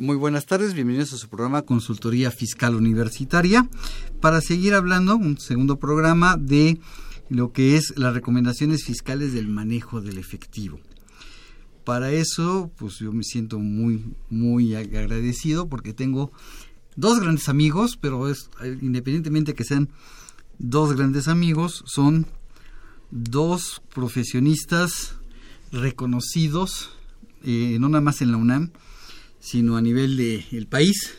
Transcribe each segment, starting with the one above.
Muy buenas tardes, bienvenidos a su programa Consultoría Fiscal Universitaria para seguir hablando, un segundo programa de lo que es las recomendaciones fiscales del manejo del efectivo. Para eso, pues yo me siento muy, muy agradecido porque tengo dos grandes amigos, pero es, independientemente que sean dos grandes amigos, son dos profesionistas reconocidos, eh, no nada más en la UNAM, sino a nivel del el país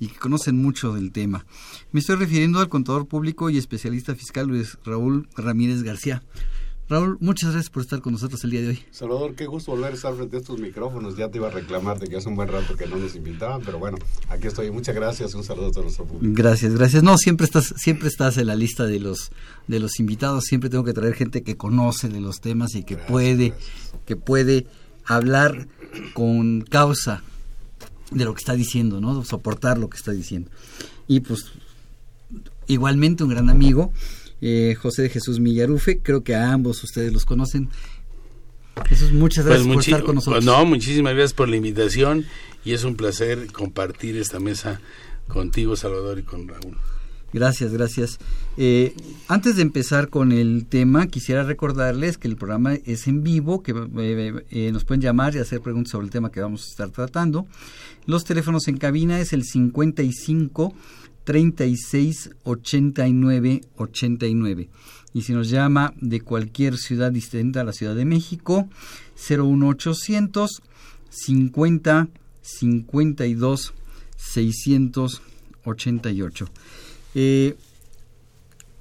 y que conocen mucho del tema. Me estoy refiriendo al contador público y especialista fiscal Luis Raúl Ramírez García. Raúl, muchas gracias por estar con nosotros el día de hoy. Salvador, qué gusto volver a estar frente a estos micrófonos. Ya te iba a reclamar de que hace un buen rato que no nos invitaban, pero bueno, aquí estoy. Muchas gracias, un saludo a todo nuestro público. Gracias, gracias. No, siempre estás, siempre estás en la lista de los de los invitados. Siempre tengo que traer gente que conoce de los temas y que Gracias, puede, gracias. que puede hablar con causa de lo que está diciendo, ¿no? Soportar lo que está diciendo. Y pues igualmente un gran amigo, eh, José de Jesús Millarufe, creo que a ambos ustedes los conocen. Jesús, muchas gracias por estar con nosotros. No, muchísimas gracias por la invitación y es un placer compartir esta mesa contigo, Salvador, y con Raúl. Gracias, gracias. Eh, antes de empezar con el tema, quisiera recordarles que el programa es en vivo, que eh, eh, nos pueden llamar y hacer preguntas sobre el tema que vamos a estar tratando. Los teléfonos en cabina es el 55 36 89 89. Y si nos llama de cualquier ciudad distinta a la Ciudad de México, 01800 50 52 688. Eh,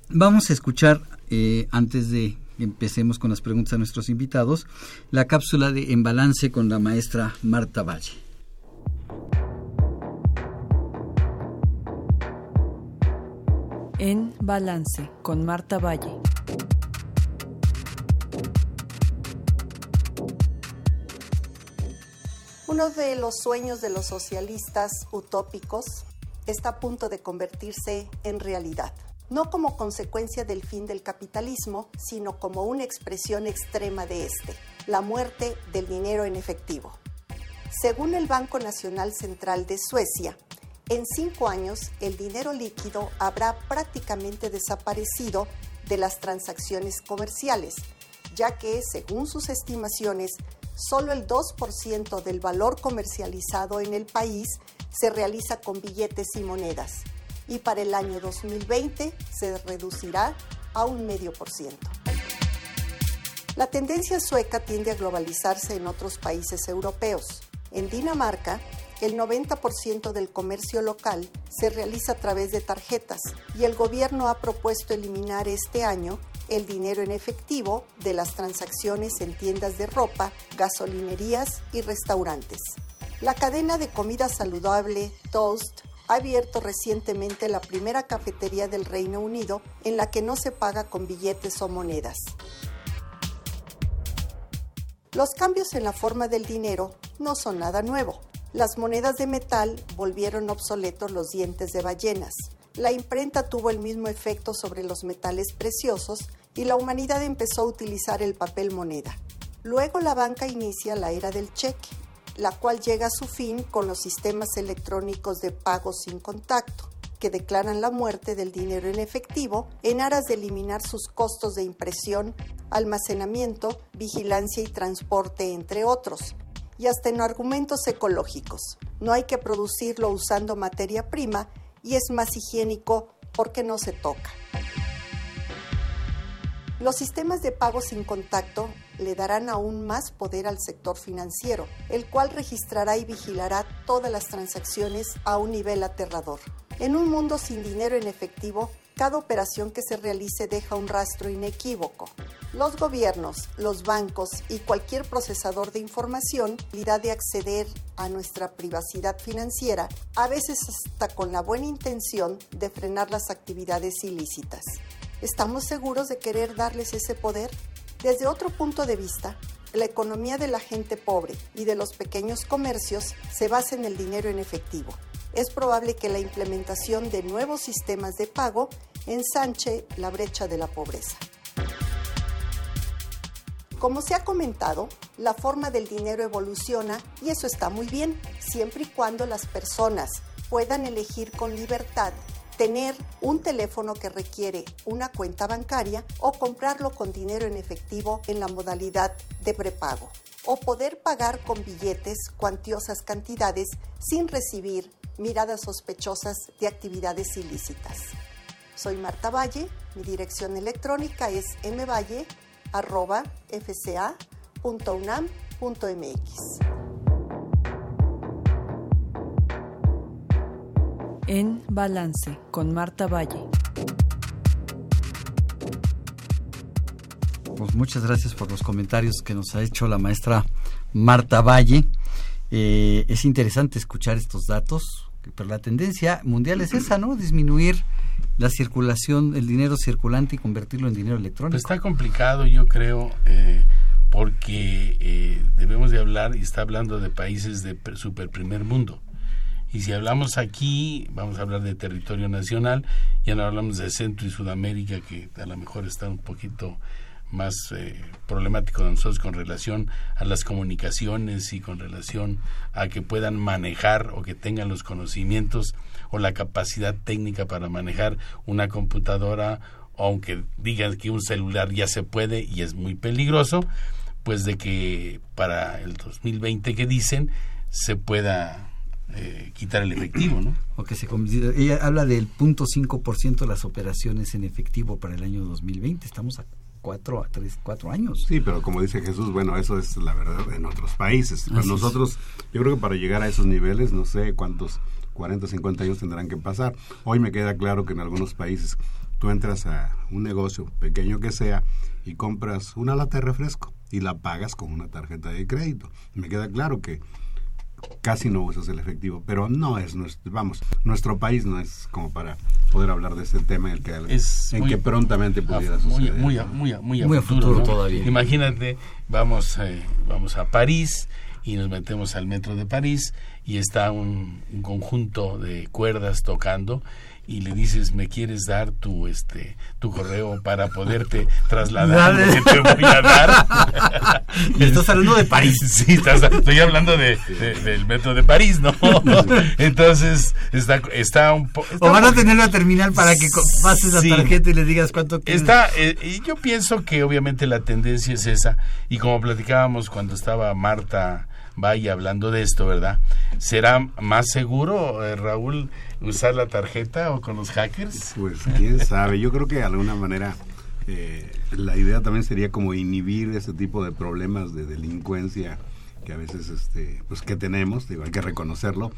vamos a escuchar, eh, antes de empecemos con las preguntas a nuestros invitados, la cápsula de En Balance con la maestra Marta Valle. En Balance con Marta Valle. Uno de los sueños de los socialistas utópicos está a punto de convertirse en realidad, no como consecuencia del fin del capitalismo, sino como una expresión extrema de este, la muerte del dinero en efectivo. Según el Banco Nacional Central de Suecia, en cinco años el dinero líquido habrá prácticamente desaparecido de las transacciones comerciales, ya que, según sus estimaciones, solo el 2% del valor comercializado en el país se realiza con billetes y monedas, y para el año 2020 se reducirá a un medio por ciento. La tendencia sueca tiende a globalizarse en otros países europeos. En Dinamarca, el 90% del comercio local se realiza a través de tarjetas y el gobierno ha propuesto eliminar este año el dinero en efectivo de las transacciones en tiendas de ropa, gasolinerías y restaurantes. La cadena de comida saludable Toast ha abierto recientemente la primera cafetería del Reino Unido en la que no se paga con billetes o monedas. Los cambios en la forma del dinero no son nada nuevo. Las monedas de metal volvieron obsoletos los dientes de ballenas. La imprenta tuvo el mismo efecto sobre los metales preciosos y la humanidad empezó a utilizar el papel moneda. Luego la banca inicia la era del cheque, la cual llega a su fin con los sistemas electrónicos de pago sin contacto, que declaran la muerte del dinero en efectivo en aras de eliminar sus costos de impresión, almacenamiento, vigilancia y transporte, entre otros, y hasta en argumentos ecológicos. No hay que producirlo usando materia prima y es más higiénico porque no se toca. Los sistemas de pago sin contacto le darán aún más poder al sector financiero, el cual registrará y vigilará todas las transacciones a un nivel aterrador. En un mundo sin dinero en efectivo, cada operación que se realice deja un rastro inequívoco. Los gobiernos, los bancos y cualquier procesador de información irá de acceder a nuestra privacidad financiera, a veces hasta con la buena intención de frenar las actividades ilícitas. ¿Estamos seguros de querer darles ese poder? Desde otro punto de vista, la economía de la gente pobre y de los pequeños comercios se basa en el dinero en efectivo. Es probable que la implementación de nuevos sistemas de pago ensanche la brecha de la pobreza. Como se ha comentado, la forma del dinero evoluciona y eso está muy bien, siempre y cuando las personas puedan elegir con libertad tener un teléfono que requiere una cuenta bancaria o comprarlo con dinero en efectivo en la modalidad de prepago o poder pagar con billetes cuantiosas cantidades sin recibir miradas sospechosas de actividades ilícitas. Soy Marta Valle, mi dirección electrónica es mvalle.fca.unam.mx. En Balance con Marta Valle. Pues muchas gracias por los comentarios que nos ha hecho la maestra Marta Valle. Eh, es interesante escuchar estos datos, pero la tendencia mundial es esa, ¿no? Disminuir la circulación, el dinero circulante y convertirlo en dinero electrónico. Pues está complicado, yo creo, eh, porque eh, debemos de hablar, y está hablando de países de super primer mundo. Y si hablamos aquí, vamos a hablar de territorio nacional, ya no hablamos de Centro y Sudamérica, que a lo mejor está un poquito más eh, problemático de nosotros con relación a las comunicaciones y con relación a que puedan manejar o que tengan los conocimientos o la capacidad técnica para manejar una computadora, aunque digan que un celular ya se puede y es muy peligroso, pues de que para el 2020 que dicen se pueda eh, quitar el efectivo, ¿no? O que se ella habla del 0.5% de las operaciones en efectivo para el año 2020. Estamos a cuatro a tres, cuatro años. Sí, pero como dice Jesús, bueno, eso es la verdad en otros países. Para nosotros, yo creo que para llegar a esos niveles, no sé cuántos 40, 50 años tendrán que pasar. Hoy me queda claro que en algunos países tú entras a un negocio, pequeño que sea, y compras una lata de refresco y la pagas con una tarjeta de crédito. Me queda claro que casi no usas el efectivo, pero no es nuestro, vamos, nuestro país no es como para poder hablar de este tema en el que, en que prontamente pudiera suceder. Muy, muy, muy, a futuro, todavía. Imagínate, vamos, eh, vamos a París y nos metemos al metro de París y está un, conjunto de cuerdas tocando y le dices me quieres dar tu este tu correo para poderte trasladar lo que te voy a dar estás hablando de París. Sí estoy hablando de, del metro de París no entonces está está un poco o van a tener una terminal para que pases la tarjeta y le digas cuánto quieres. Está eh, y yo pienso que obviamente la tendencia es esa. Y como platicábamos cuando estaba Marta vaya hablando de esto, ¿verdad? ¿Será más seguro, eh, Raúl, usar la tarjeta o con los hackers? Pues quién sabe, yo creo que de alguna manera eh, la idea también sería como inhibir ese tipo de problemas de delincuencia que a veces este pues que tenemos, digo, hay que reconocerlo,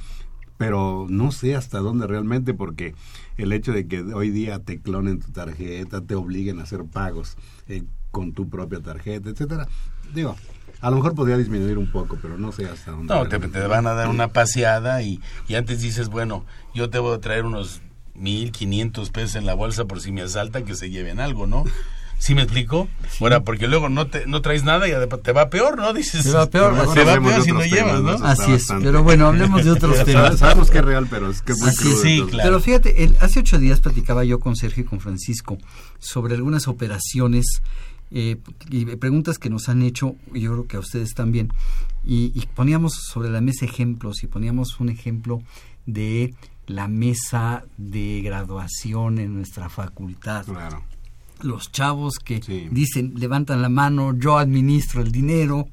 pero no sé hasta dónde realmente porque el hecho de que hoy día te clonen tu tarjeta, te obliguen a hacer pagos eh, con tu propia tarjeta, etcétera. Digo, a lo mejor podría disminuir un poco, pero no sé hasta dónde. No, te, van a dar una paseada y, y antes dices, bueno, yo te voy a traer unos mil quinientos pesos en la bolsa por si me asaltan, que se lleven algo, ¿no? ¿Sí me explico? Bueno, porque luego no te no traes nada y te va peor, ¿no? Dices, te va peor, te va peor si no llevas, ¿no? Así es, pero bueno, hablemos de otros temas. Sabemos que es real, pero es que es muy Así sí, claro. Pero fíjate, el, hace ocho días platicaba yo con Sergio y con Francisco sobre algunas operaciones eh, y preguntas que nos han hecho, yo creo que a ustedes también, y, poníamos sobre la mesa ejemplos y poníamos un ejemplo de la mesa de graduación en nuestra facultad. Los chavos que dicen, levantan la mano, yo administro el dinero,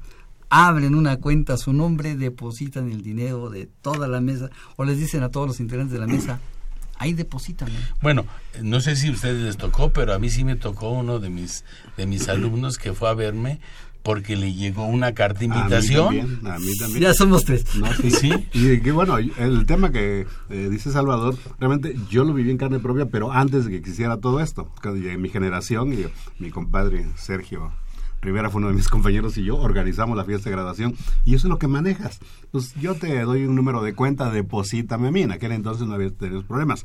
abren una cuenta a su nombre, depositan el dinero de toda la mesa, o les dicen a todos los integrantes de la mesa, ahí depositan. Bueno, no sé si a ustedes les tocó, pero a mí sí me tocó uno de mis, de mis alumnos que fue a verme porque le llegó una carta de invitación. A mí también, a mí también. Ya somos tres. No, sí. Sí. Y que bueno, el tema que eh, dice Salvador, realmente yo lo viví en carne propia, pero antes de que quisiera todo esto. Cuando llegué mi generación y mi compadre Sergio Rivera fue uno de mis compañeros y yo organizamos la fiesta de graduación y eso es lo que manejas. Pues yo te doy un número de cuenta, deposítame a mí. En aquel entonces no había tenido problemas.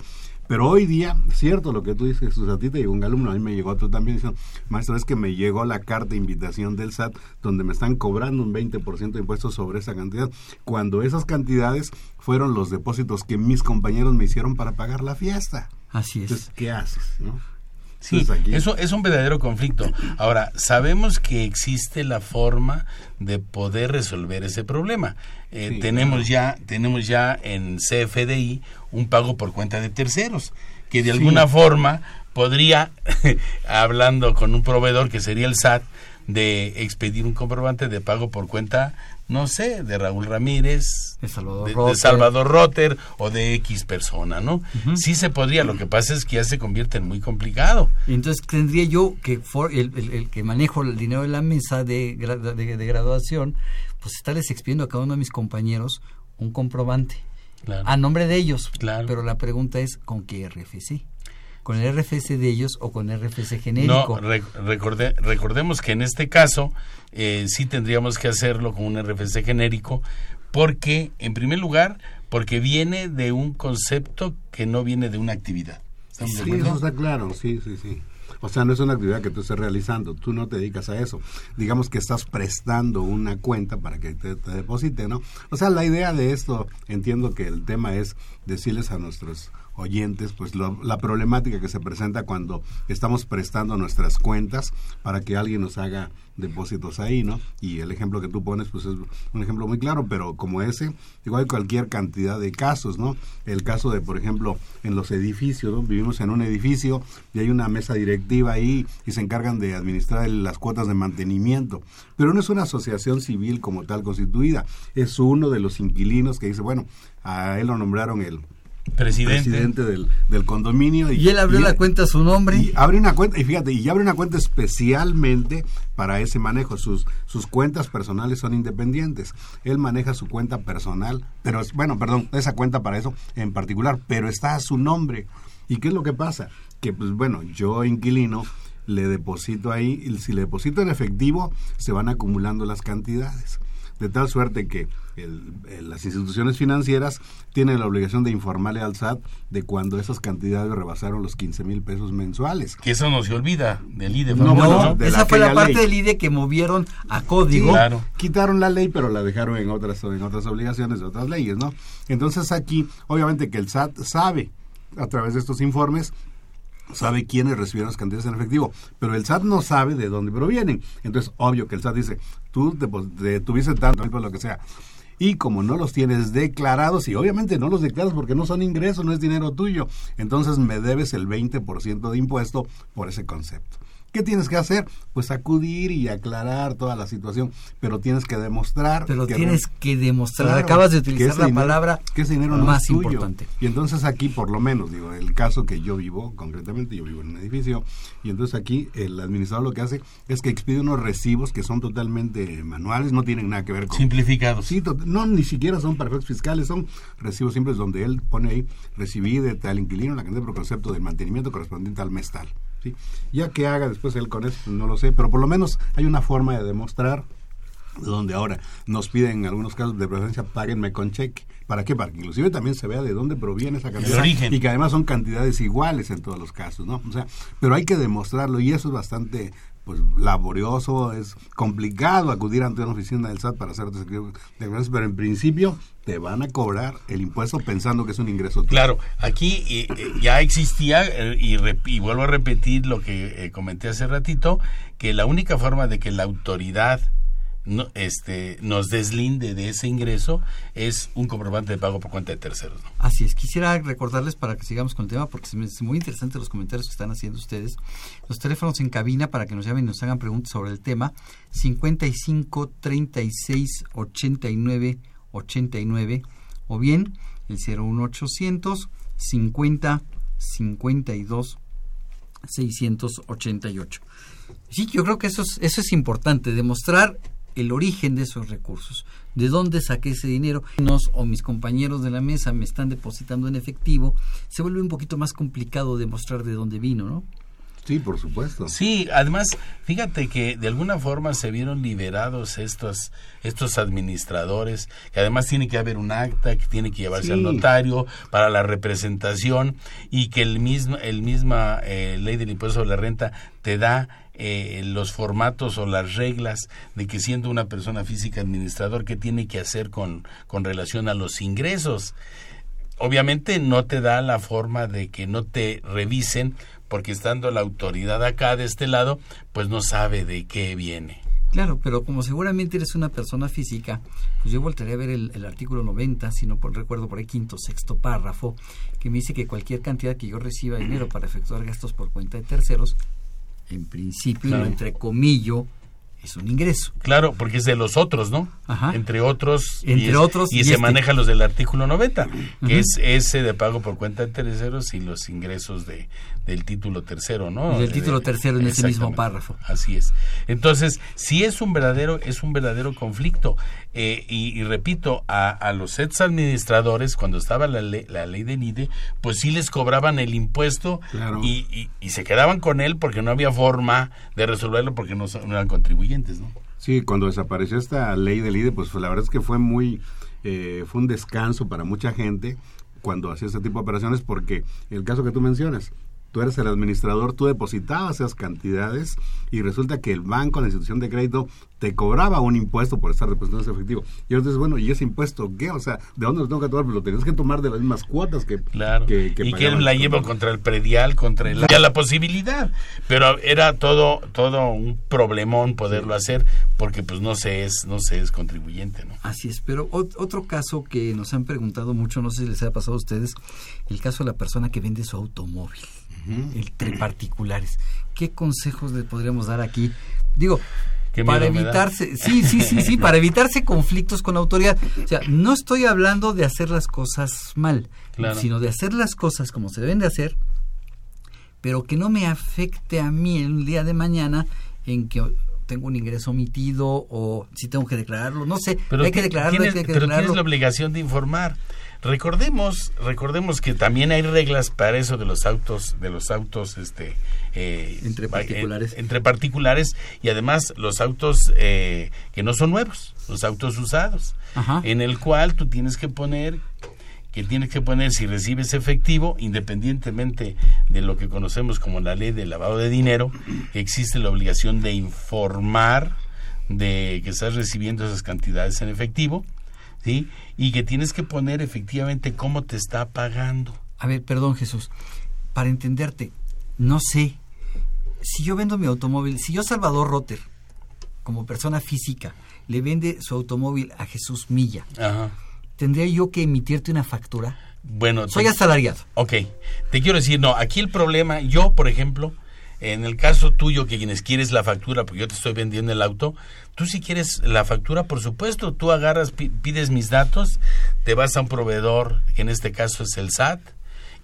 Pero hoy día, cierto lo que tú dices, a ti te llegó un alumno, a mí me llegó otro también diciendo, maestro, es que me llegó la carta de invitación del SAT donde me están cobrando un 20% de impuestos sobre esa cantidad, cuando esas cantidades fueron los depósitos que mis compañeros me hicieron para pagar la fiesta. Así es. Entonces, ¿qué haces? ¿no? Sí, eso es un verdadero conflicto. Ahora, sabemos que existe la forma de poder resolver ese problema. Eh, tenemos ya tenemos ya en CFDI un pago por cuenta de terceros que de alguna forma podría, hablando con un proveedor que sería el SAT, de expedir un comprobante de pago por cuenta, no sé, de Raúl Ramírez, de Salvador, de, Rotter. de Salvador Rotter o de X persona, ¿no? Sí se podría, lo que pasa es que ya se convierte en muy complicado. Entonces tendría yo que for, el, el, el, que manejo el dinero de la mesa de, de, de, graduación, pues estarles expidiendo a cada uno de mis compañeros un comprobante Claro. a nombre de ellos. Claro. Pero la pregunta es, ¿con qué RFC? ¿Con el RFC de ellos o con RFC genérico? No, re, recorde, recordemos que en este caso eh, sí tendríamos que hacerlo con un RFC genérico porque, en primer lugar, porque viene de un concepto que no viene de una actividad. Sí, eso está claro, sí, sí, sí. O sea, no es una actividad que tú estés realizando, tú no te dedicas a eso. Digamos que estás prestando una cuenta para que te, te deposite, ¿no? O sea, la idea de esto, entiendo que el tema es decirles a nuestros oyentes, pues lo, la problemática que se presenta cuando estamos prestando nuestras cuentas para que alguien nos haga depósitos ahí, ¿no? Y el ejemplo que tú pones, pues es un ejemplo muy claro, pero como ese, digo, hay cualquier cantidad de casos, ¿no? El caso de, por ejemplo, en los edificios, ¿no? Vivimos en un edificio y hay una mesa directiva ahí y se encargan de administrar las cuotas de mantenimiento, pero no es una asociación civil como tal constituida, es uno de los inquilinos que dice, bueno, a él lo nombraron el presidente, presidente del, del, condominio. Y, y él abrió y, la cuenta a su nombre. Y abre una cuenta, y fíjate, y abre una cuenta especialmente para ese manejo. Sus, sus cuentas personales son independientes. Él maneja su cuenta personal, pero es, bueno, perdón, esa cuenta para eso en particular, pero está a su nombre. ¿Y qué es lo que pasa? Que, pues bueno, yo inquilino le deposito ahí, y si le deposito en efectivo, se van acumulando las cantidades de tal suerte que el, el, las instituciones financieras tienen la obligación de informarle al SAT de cuando esas cantidades rebasaron los 15 mil pesos mensuales. Que eso no se olvida del IDE. No, esa fue la parte ley. del IDE que movieron a código. Sí, claro. Quitaron la ley, pero la dejaron en otras, en otras obligaciones de otras leyes, ¿no? Entonces aquí, obviamente que el SAT sabe a través de estos informes sabe quiénes recibieron las cantidades en efectivo, pero el SAT no sabe de dónde provienen. Entonces, obvio que el SAT dice, tú te, te tuviste tanto, lo que sea. Y como no los tienes declarados, y obviamente no los declaras porque no son ingresos, no es dinero tuyo, entonces me debes el 20% de impuesto por ese concepto. ¿Qué tienes que hacer? Pues acudir y aclarar toda la situación, pero tienes que demostrar. Pero que tienes que demostrar. Claro, Acabas de utilizar la dinero, palabra que ese dinero no más es tuyo. importante. Y entonces aquí, por lo menos, digo, el caso que yo vivo, concretamente, yo vivo en un edificio, y entonces aquí el administrador lo que hace es que expide unos recibos que son totalmente manuales, no tienen nada que ver con. Simplificados. Sí, no, ni siquiera son para efectos fiscales, son recibos simples donde él pone ahí, recibí de tal inquilino la cantidad por concepto del mantenimiento correspondiente al mes tal. ¿Sí? Ya que haga después él con eso, no lo sé, pero por lo menos hay una forma de demostrar donde ahora nos piden en algunos casos de preferencia páguenme con cheque. ¿Para qué? Para que inclusive también se vea de dónde proviene esa cantidad. origen. Y que además son cantidades iguales en todos los casos, ¿no? O sea, pero hay que demostrarlo y eso es bastante pues laborioso, es complicado acudir ante una oficina del SAT para hacer declaraciones, pero en principio te van a cobrar el impuesto pensando que es un ingreso. Claro, aquí eh, ya existía, eh, y, y, vuelvo a repetir lo que eh, comenté hace ratito, que la única forma de que la autoridad no, este, nos deslinde de ese ingreso es un comprobante de pago por cuenta de terceros. Así es, quisiera recordarles para que sigamos con el tema porque es muy interesante los comentarios que están haciendo ustedes. Los teléfonos en cabina para que nos llamen y nos hagan preguntas sobre el tema 55 36 89 89 o bien el 01800 50 52 688. Sí, yo creo que eso es, eso es importante, demostrar el origen de esos recursos, de dónde saqué ese dinero, nos o mis compañeros de la mesa me están depositando en efectivo, se vuelve un poquito más complicado demostrar de dónde vino, ¿no? Sí, por supuesto. Sí, además, fíjate que de alguna forma se vieron liberados estos estos administradores, que además tiene que haber un acta, que tiene que llevarse al notario para la representación y que el mismo el misma eh, ley del impuesto sobre la renta te da eh, los formatos o las reglas de que siendo una persona física administrador, qué tiene que hacer con, con relación a los ingresos. Obviamente no te da la forma de que no te revisen porque estando la autoridad acá de este lado, pues no sabe de qué viene. Claro, pero como seguramente eres una persona física, pues yo volveré a ver el, artículo 90, si no por, recuerdo por ahí quinto, sexto párrafo, que me dice que cualquier cantidad que yo reciba dinero para efectuar gastos por cuenta de terceros, en principio, entre comillas, es un ingreso. Claro, porque es de los otros, ¿no? Ajá. Entre otros. Entre y otros. Y, se este. maneja los del artículo 90, que es ese de pago por cuenta de terceros y los ingresos de, del título tercero, ¿no? Del título tercero en ese mismo párrafo. Así es. Entonces, si es un verdadero, es un verdadero conflicto. Eh, y, repito, a, a, los ex administradores, cuando estaba la, ley, la ley del IDE, pues sí les cobraban el impuesto y, y, se quedaban con él porque no había forma de resolverlo porque no, no eran contribuyentes, ¿no? Sí, cuando desapareció esta ley del IDE, pues la verdad es que fue muy, eh, fue un descanso para mucha gente cuando hacía este tipo de operaciones porque el caso que tú mencionas, tú eres el administrador, tú depositabas esas cantidades y resulta que el banco, la institución de crédito, te cobraba un impuesto por estar representando ese efectivo. Y entonces, bueno, ¿y ese impuesto qué? O sea, ¿de dónde lo tengo que tomar? Pues lo tenías que tomar de las mismas cuotas que... Claro. y que él la lleva contra el predial, contra el... Ya la posibilidad. Pero era todo todo un problemón poderlo hacer porque pues no se es no se es contribuyente, ¿no? Así es, pero otro caso que nos han preguntado mucho, no sé si les ha pasado a ustedes, el caso de la persona que vende su automóvil entre particulares. ¿Qué consejos le podríamos dar aquí? Digo, para evitarse, sí, sí, sí, sí, para evitarse conflictos con autoridad. O sea, no estoy hablando de hacer las cosas mal, sino de hacer las cosas como se deben de hacer, pero que no me afecte a mí en el día de mañana en que tengo un ingreso omitido o si tengo que declararlo, no sé, pero hay que declararlo, hay que declararlo. Pero tienes la obligación de informar. Recordemos, recordemos que también hay reglas para eso de los autos, de los autos, este, eh, entre particulares, entre particulares y además los autos eh, que no son nuevos, los autos usados, en el cual tú tienes que poner que tienes que poner si recibes efectivo, independientemente de lo que conocemos como la ley del lavado de dinero, existe la obligación de informar de que estás recibiendo esas cantidades en efectivo ¿sí? Y que tienes que poner efectivamente cómo te está pagando. A ver, perdón Jesús, para entenderte, no sé, si yo vendo mi automóvil, si yo Salvador Rotter, como persona física, le vende su automóvil a Jesús Milla, ¿tendría yo que emitirte una factura? Bueno, soy asalariado. Ok, te quiero decir, no, aquí el problema, yo, por ejemplo, en el caso tuyo, que quienes quieres la factura, porque yo te estoy vendiendo el auto, tú si quieres la factura, por supuesto, tú agarras, pides mis datos, te vas a un proveedor, que en este caso es el SAT,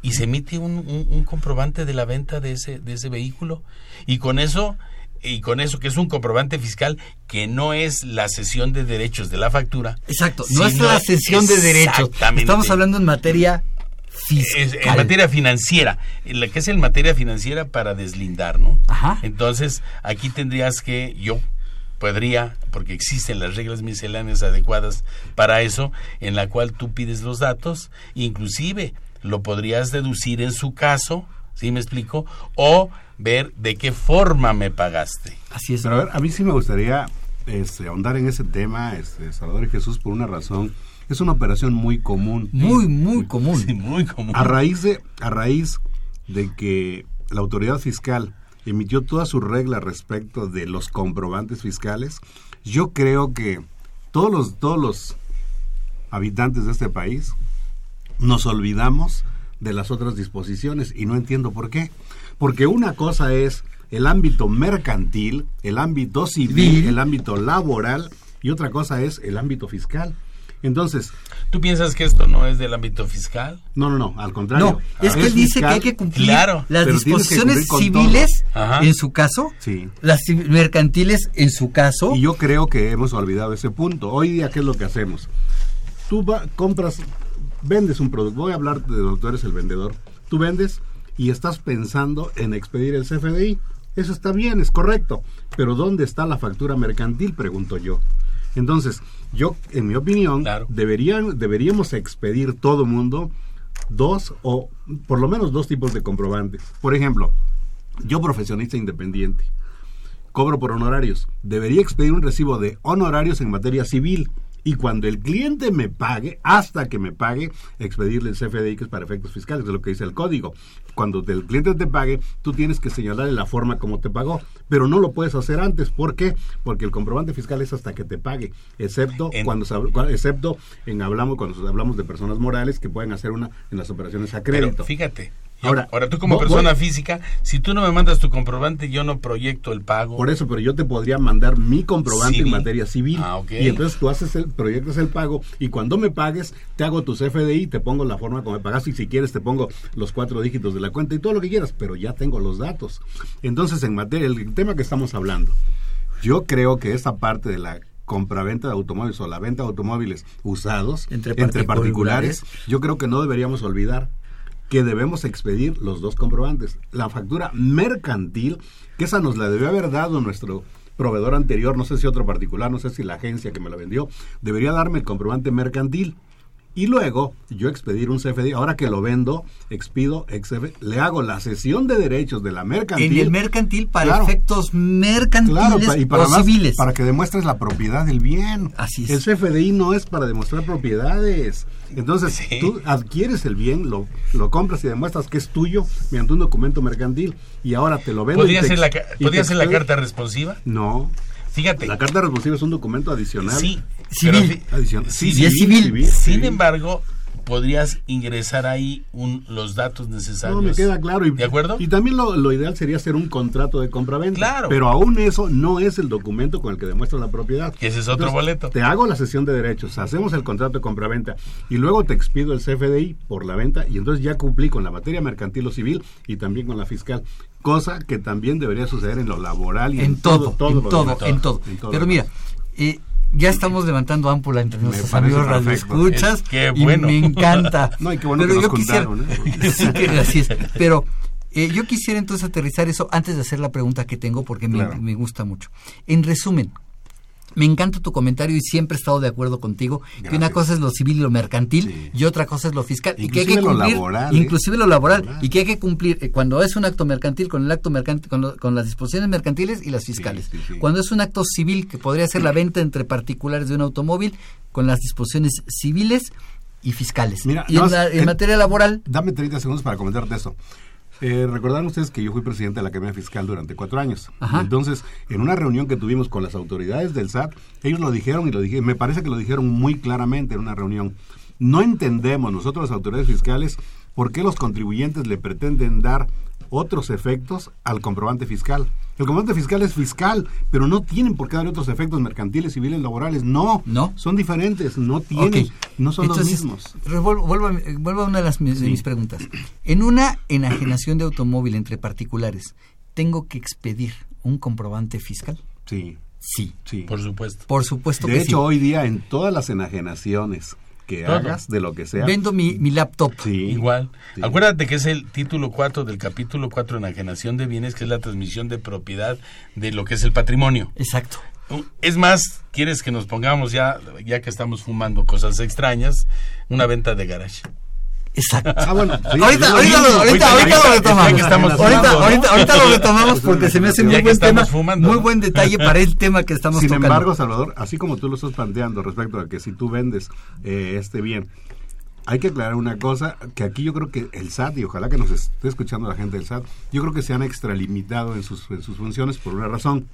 y se emite un, comprobante de la venta de ese, de ese vehículo. Y con eso y con eso que es un comprobante fiscal que no es la cesión de derechos de la factura. Exacto, no es la cesión de derechos. Estamos hablando en materia en materia financiera, en la que es en materia financiera para deslindar, ¿no? Ajá. Entonces, aquí tendrías que, yo podría, porque existen las reglas misceláneas adecuadas para eso, en la cual tú pides los datos, inclusive lo podrías deducir en su caso, ¿sí me explico? O ver de qué forma me pagaste. Así es. Pero a ver, a mí sí me gustaría este, ahondar en ese tema, este, Salvador y Jesús, por una razón es una operación muy común. Muy, muy común. muy común. A raíz de, a raíz de que la autoridad fiscal emitió todas sus reglas respecto de los comprobantes fiscales, yo creo que todos los, todos los habitantes de este país nos olvidamos de las otras disposiciones y no entiendo por qué. Porque una cosa es el ámbito mercantil, el ámbito civil, el ámbito laboral y otra cosa es el ámbito fiscal. Entonces, ¿tú piensas que esto no es del ámbito fiscal? No, no, no, al contrario. No, es que él dice que hay que cumplir claro, las disposiciones civiles en su caso, sí. las mercantiles en su caso. Y yo creo que hemos olvidado ese punto. Hoy día, ¿qué es lo que hacemos? Tú compras, vendes un producto. Voy a hablar de donde tú eres el vendedor. Tú vendes y estás pensando en expedir el CFDI. Eso está bien, es correcto. Pero ¿dónde está la factura mercantil? Pregunto yo. Entonces, yo, en mi opinión, deberían, deberíamos expedir todo mundo dos o por lo menos dos tipos de comprobantes. Por ejemplo, yo profesionista independiente, cobro por honorarios. Debería expedir un recibo de honorarios en materia civil y cuando el cliente me pague, hasta que me pague, expedirle el CFDI que es para efectos fiscales, es lo que dice el código. Cuando el cliente te pague, tú tienes que señalarle la forma como te pagó, pero no lo puedes hacer antes. ¿Por qué? Porque el comprobante fiscal es hasta que te pague, excepto cuando excepto en hablamos cuando hablamos de personas morales que pueden hacer una en las operaciones a crédito. fíjate, Ahora, ahora tú como persona física, si tú no me mandas tu comprobante, yo no proyecto el pago. Por eso, pero yo te podría mandar mi comprobante en materia civil. Ah, y entonces tú haces el, proyectas el pago y cuando me pagues, te hago tu CFDI, te pongo la forma como me pagas y si quieres te pongo los cuatro dígitos de la cuenta y todo lo que quieras, pero ya tengo los datos. Entonces, en materia, el tema que estamos hablando, yo creo que esa parte de la compraventa de automóviles o la venta de automóviles usados entre particulares, yo creo que no deberíamos olvidar que debemos expedir los dos comprobantes. La factura mercantil, que esa nos la debió haber dado nuestro proveedor anterior, no sé si otro particular, no sé si la agencia que me la vendió, debería darme el comprobante mercantil y luego yo expedir un CFDI. Ahora que lo vendo, expido, le hago la cesión de derechos de la mercantil. En el mercantil para efectos mercantiles y para o civiles. Para que demuestres la propiedad del bien. Así es. El CFDI no es para demostrar propiedades. Entonces, tú adquieres el bien, lo, lo compras y demuestras que es tuyo mediante un documento mercantil y ahora te lo vendo. ¿Podría, ser la, ¿podría ser la carta responsiva? No. Fíjate. La carta responsiva es un documento adicional. Sí, civil. Sí, civil, Sin embargo, podrías ingresar ahí un, los datos necesarios. No, me queda claro. Y, ¿De acuerdo? Y también lo, ideal sería hacer un contrato de compra-venta. Claro. Pero aún eso no es el documento con el que demuestras la propiedad. ese es otro boleto. Te hago la sesión de derechos, hacemos el contrato de compra-venta y luego te expido el CFDI por la venta y entonces ya cumplí con la materia mercantil o civil y también con la fiscal. Cosa que también debería suceder en lo laboral y en, todo, todo, en, todo, en todo, Pero mira, eh, ya estamos levantando ámpula entre nuestros amigos radioescuchas y me encanta. no, y qué bueno pero que yo quisiera, ¿eh? sí, que, así es. Pero eh, yo quisiera entonces aterrizar eso antes de hacer la pregunta que tengo porque me, me gusta mucho. En resumen, me encanta tu comentario y siempre he estado de acuerdo contigo que una cosa es lo civil y lo mercantil y otra cosa es lo fiscal y que hay que cumplir ¿eh? inclusive lo laboral, y que hay que cumplir eh, cuando es un acto mercantil con el acto mercantil con, las disposiciones mercantiles y las fiscales. cuando es un acto civil que podría ser la venta entre particulares de un automóvil con las disposiciones civiles y fiscales. y en, materia laboral. Dame 30 segundos para comentarte eso. Eh, recordarán ustedes que yo fui presidente de la Academia Fiscal durante cuatro años. Entonces, en una reunión que tuvimos con las autoridades del SAT, ellos lo dijeron y lo dije, me parece que lo dijeron muy claramente en una reunión. No entendemos nosotros las autoridades fiscales por qué los contribuyentes le pretenden dar otros efectos al comprobante fiscal. El comprobante fiscal es fiscal, pero no tienen por qué dar otros efectos mercantiles, civiles, laborales. No, no. Son diferentes, no tienen, no son los mismos. Vuelvo, a una de, las, mis preguntas. En una enajenación de automóvil entre particulares, ¿tengo que expedir un comprobante fiscal? Sí. Sí. sí. Por supuesto. Por supuesto de hecho, hoy día en todas las enajenaciones que hagas de lo que sea. Vendo mi, laptop. Sí, Igual. Acuérdate que es el título 4 del capítulo 4 enajenación de bienes, que es la transmisión de propiedad de lo que es el patrimonio. Exacto. Es más, quieres que nos pongamos ya, ya que estamos fumando cosas extrañas, una venta de garage. Exacto. Ah, bueno, ahorita, ahorita, lo, ahorita, ahorita, lo retomamos. ahorita, ahorita, ahorita, lo retomamos porque se me hace muy buen tema, muy buen detalle para el tema que estamos Sin tocando. Sin embargo, Salvador, así como tú lo estás planteando respecto a que si tú vendes eh, este bien, hay que aclarar una cosa, que aquí yo creo que el SAT, y ojalá que nos esté escuchando la gente del SAT, yo creo que se han extralimitado en sus, en sus funciones por una razón.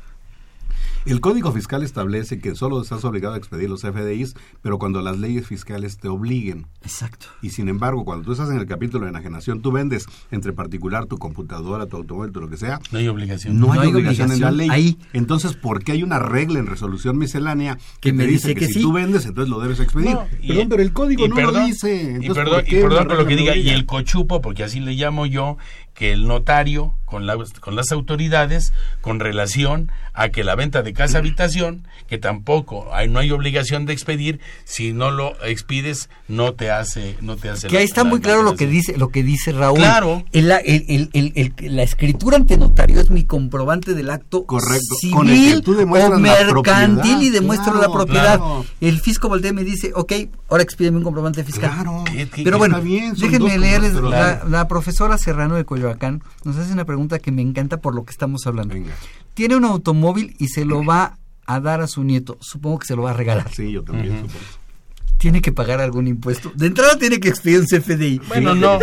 El Código Fiscal establece que solo estás obligado a expedir los FDIs, pero cuando las leyes fiscales te obliguen. Exacto. Y sin embargo, cuando tú estás en el capítulo de enajenación, tú vendes entre particular tu computadora, tu automóvil, tu lo que sea. No hay obligación. No, hay, obligación, en la ley. Ahí. Entonces, ¿por qué hay una regla en resolución miscelánea que, me dice que, si tú vendes, entonces lo debes expedir? perdón, pero el código no lo dice. y perdón, y perdón por lo que diga, y el cochupo, porque así le llamo yo, que el notario con, la, con las autoridades con relación a que la venta de casa habitación que tampoco hay no hay obligación de expedir si no lo expides no te hace no te hace que ahí está muy claro lo que dice lo que dice Raúl. Claro. El, el, el, la escritura ante notario es mi comprobante del acto correcto. civil con el que tú o mercantil y demuestro la propiedad. el fisco voltea y me dice ok ahora expídeme un comprobante fiscal claro, pero bueno bien, déjenme leerles la, la profesora Serrano de Coyoacán nos hace una pregunta que me encanta por lo que estamos hablando. Tiene un automóvil y se lo va a dar a su nieto. Supongo que se lo va a regalar. Sí, yo también supongo tiene que pagar algún impuesto. De entrada tiene que expedir un CFDI. Bueno, no.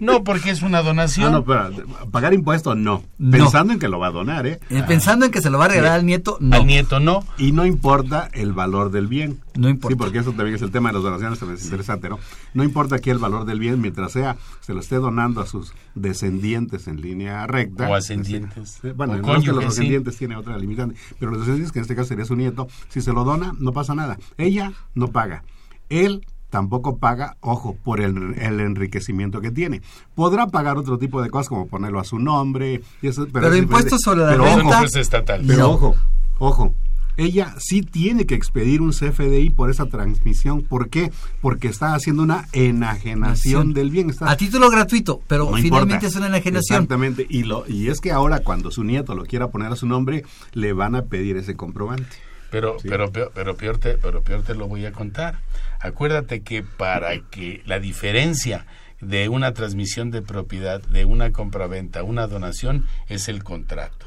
No, porque es una donación. Ah, no, pero pagar impuestos no. Pensando en que lo va a donar, ¿eh? eh pensando en que se lo va a regalar al nieto, no. Al nieto no. Y no importa el valor del bien. No importa. Sí, porque eso también es el tema de las donaciones, también es interesante, ¿no? No importa aquí el valor del bien, mientras sea, se lo esté donando a sus descendientes en línea recta. O ascendientes. Bueno, no es que los descendientes tiene otra limitante, pero los descendientes, que en este caso sería su nieto, si se lo dona, no pasa nada. Ella no paga él tampoco paga, ojo, por el, enriquecimiento que tiene. Podrá pagar otro tipo de cosas como ponerlo a su nombre. Y eso, pero, impuestos sobre la renta. estatal. Pero ojo, ojo. Ella sí tiene que expedir un CFDI por esa transmisión. ¿Por qué? Porque está haciendo una enajenación del bien. a título gratuito, pero finalmente es una enajenación. Exactamente. Y, lo, y es que ahora cuando su nieto lo quiera poner a su nombre, le van a pedir ese comprobante. Pero, pero, pero, peor te, pero peor te lo voy a contar. Acuérdate que para que la diferencia de una transmisión de propiedad, de una compraventa, una donación, es el contrato.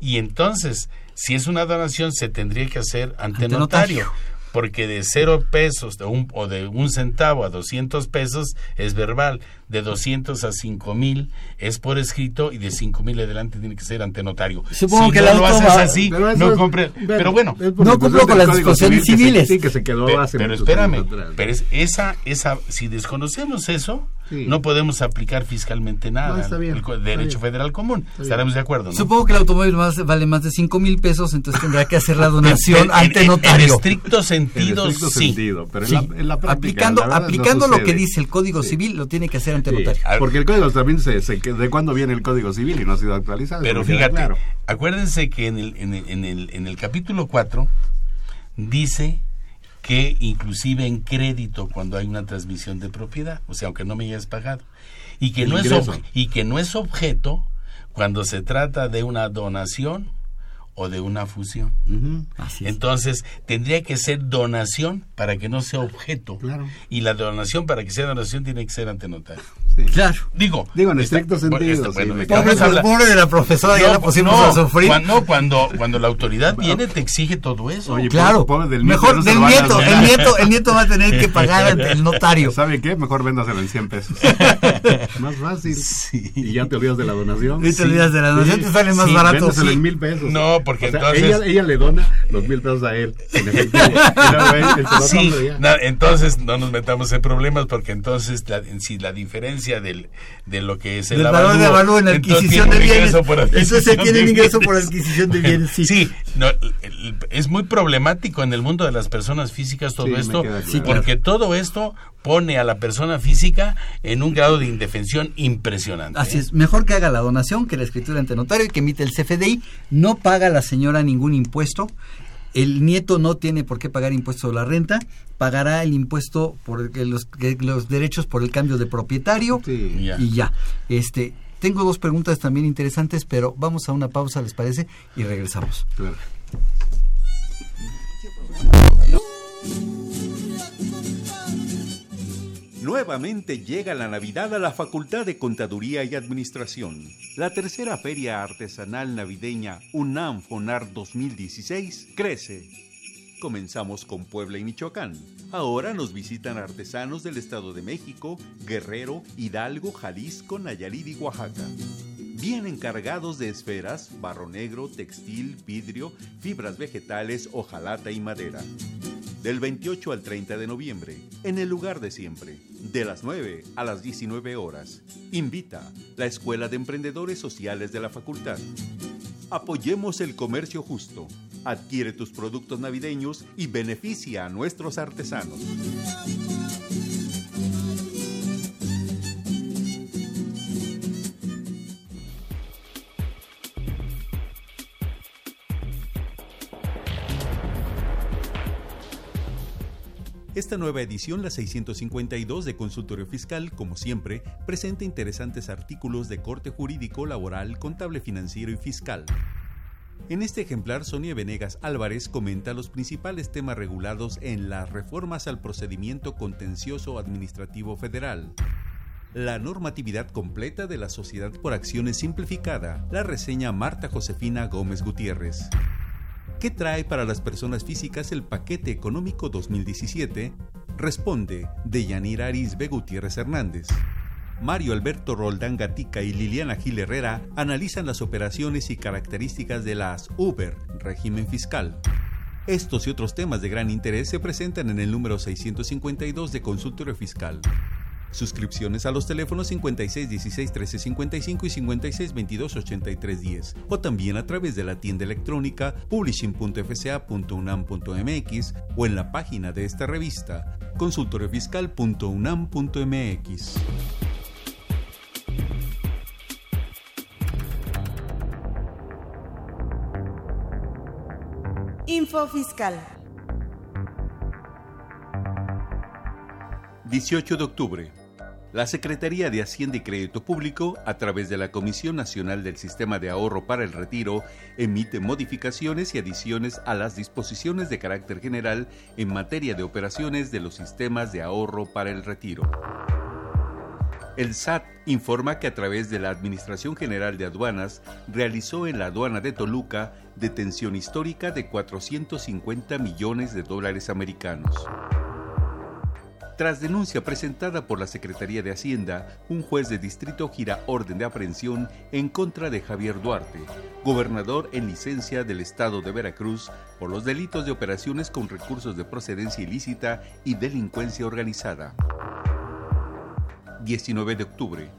Y entonces, si es una donación, se tendría que hacer ante, notario porque de cero pesos de un, o de un centavo a 200 pesos es verbal, de 200 a 5 mil es por escrito y de 5 mil adelante tiene que ser ante notario. Supongo si que no lo haces así, no compre, pero bueno, no cumplo con las disposiciones civiles. Sí, que se quedó pero, pero espérame, pero es, esa, esa, si desconocemos eso, no podemos aplicar fiscalmente nada. el derecho federal común. Estaremos de acuerdo. ¿no? Supongo que el automóvil vale más de 5 mil pesos, entonces tendrá que hacer la donación ante notario. En estricto sentido, sí. pero en, la, práctica, aplicando, aplicando lo que dice el Código Civil, lo tiene que hacer ante notario. Porque el Código también se, de cuándo viene el Código Civil y no ha sido actualizado. Pero fíjate, acuérdense que en el, en el, en el, en el capítulo 4 dice que inclusive en crédito cuando hay una transmisión de propiedad, o sea, aunque no me hayas pagado, y que, no es, y que no es objeto cuando se trata de una donación o de una fusión. Entonces, tendría que ser donación para que no sea objeto. Y la donación para que sea donación tiene que ser ante notario. Claro. Digo, Digo en estricto sentido. pobre, de la profesora, ya la pusimos a sufrir. Cuando, cuando, cuando la autoridad viene, te exige todo eso. Oye, claro. del Mejor del nieto, el nieto, el nieto va a tener que pagar ante el notario. ¿Sabe qué? Mejor véndaselo en 100 pesos. más fácil. Y ya te olvidas de la donación. Y te olvidas de la donación, te sale más barato. Véndaselo en mil pesos. No, porque entonces. Ella, ella, le dona los mil pesos a él, en efectivo. sí, entonces no nos metamos en problemas, porque entonces, si la diferencia del de lo que es el, el valor de avalúo en adquisición de bienes. Eso se tiene ingreso por adquisición de bienes. Sí, no, es muy problemático en el mundo de las personas físicas todo esto, porque todo esto pone a la persona física en un grado de indefensión impresionante. Así ¿eh? es, mejor que haga la donación que la escritura ante notario y que emite el CFDI, no paga la señora ningún impuesto, el nieto no tiene por qué pagar impuesto de la renta, pagará el impuesto por los, los derechos por el cambio de propietario y ya. Este, tengo dos preguntas también interesantes, pero vamos a una pausa, ¿les parece? Y regresamos. Nuevamente llega la Navidad a la Facultad de Contaduría y Administración. La tercera feria artesanal navideña UNAM FONAR 2016 crece. Comenzamos con Puebla y Michoacán. Ahora nos visitan artesanos del Estado de México, Guerrero, Hidalgo, Jalisco, Nayarit y Oaxaca. Vienen cargados de esferas, barro negro, textil, vidrio, fibras vegetales, hojalata y madera. Del 28 al 30 de noviembre, en el lugar de siempre, de las 9 a las 19 horas. Invita la Escuela de Emprendedores Sociales de la Facultad. Apoyemos el comercio justo. Adquiere tus productos navideños y beneficia a nuestros artesanos. Esta nueva edición, la 652 de Consultorio Fiscal, como siempre, presenta interesantes artículos de corte jurídico, laboral, contable financiero y fiscal. En este ejemplar, Sonia Venegas Álvarez comenta los principales temas regulados en las reformas al procedimiento contencioso administrativo federal. La normatividad completa de la Sociedad por Acciones Simplificada, la reseña Marta Josefina Gómez Gutiérrez. ¿Qué trae para las personas físicas el paquete económico 2017? Responde de Yanira Arisbe Gutiérrez Hernández. Mario Alberto Roldán Gatica y Liliana Gil Herrera analizan las operaciones y características de las Uber, régimen fiscal. Estos y otros temas de gran interés se presentan en el número 652 de Consultorio Fiscal. Suscripciones a los teléfonos 56 16 13 55 y 56 22 83 10 o también a través de la tienda electrónica publishing.fca.unam.mx o en la página de esta revista consultoriofiscal.unam.mx. Info Fiscal. 18 de octubre. La Secretaría de Hacienda y Crédito Público, a través de la Comisión Nacional del Sistema de Ahorro para el Retiro, emite modificaciones y adiciones a las disposiciones de carácter general en materia de operaciones de los sistemas de ahorro para el retiro. El SAT informa que a través de la Administración General de Aduanas realizó en la aduana de Toluca detención histórica de 450 millones de dólares americanos. Tras denuncia presentada por la Secretaría de Hacienda, un juez de distrito gira orden de aprehensión en contra de Javier Duarte, gobernador en licencia del estado de Veracruz, por los delitos de operaciones con recursos de procedencia ilícita y delincuencia organizada. 19 de octubre.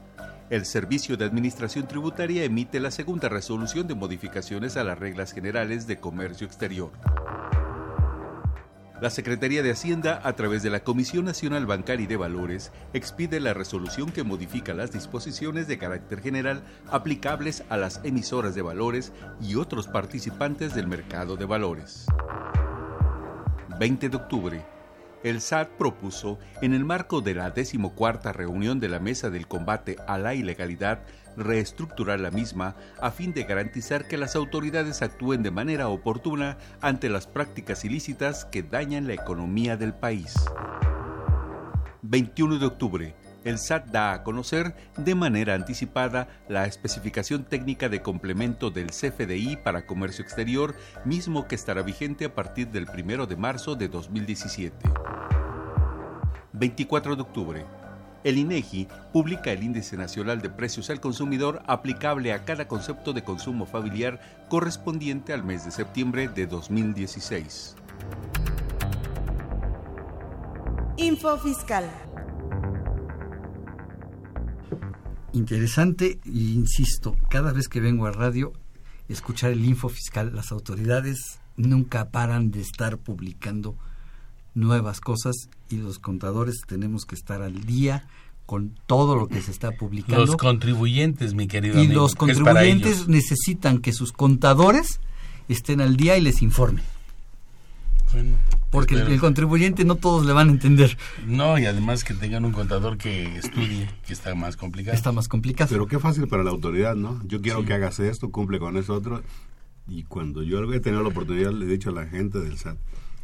El Servicio de Administración Tributaria emite la segunda resolución de modificaciones a las reglas generales de comercio exterior. La Secretaría de Hacienda, a través de la Comisión Nacional Bancaria y de Valores, expide la resolución que modifica las disposiciones de carácter general aplicables a las emisoras de valores y otros participantes del mercado de valores. 20 de octubre. El SAT propuso, en el marco de la decimocuarta reunión de la Mesa del Combate a la Ilegalidad, reestructurar la misma a fin de garantizar que las autoridades actúen de manera oportuna ante las prácticas ilícitas que dañan la economía del país. 21 de octubre. El SAT da a conocer de manera anticipada la especificación técnica de complemento del CFDI para comercio exterior, mismo que estará vigente a partir del 1 de marzo de 2017. 24 de octubre el INEGI publica el Índice Nacional de Precios al Consumidor aplicable a cada concepto de consumo familiar correspondiente al mes de septiembre de 2016. Info Fiscal. Interesante e insisto, cada vez que vengo a radio, escuchar el info fiscal, las autoridades nunca paran de estar publicando nuevas cosas y los contadores tenemos que estar al día con todo lo que se está publicando. Los contribuyentes, mi querido. Y los contribuyentes necesitan que sus contadores estén al día y les informen. Porque el, contribuyente no todos le van a entender. No, y además que tengan un contador que estudie, que está más complicado. Está más complicado. Pero qué fácil para la autoridad, ¿no? Yo quiero que hagas esto, cumple con eso otro. Y cuando yo he tenido la oportunidad, le he dicho a la gente del SAT,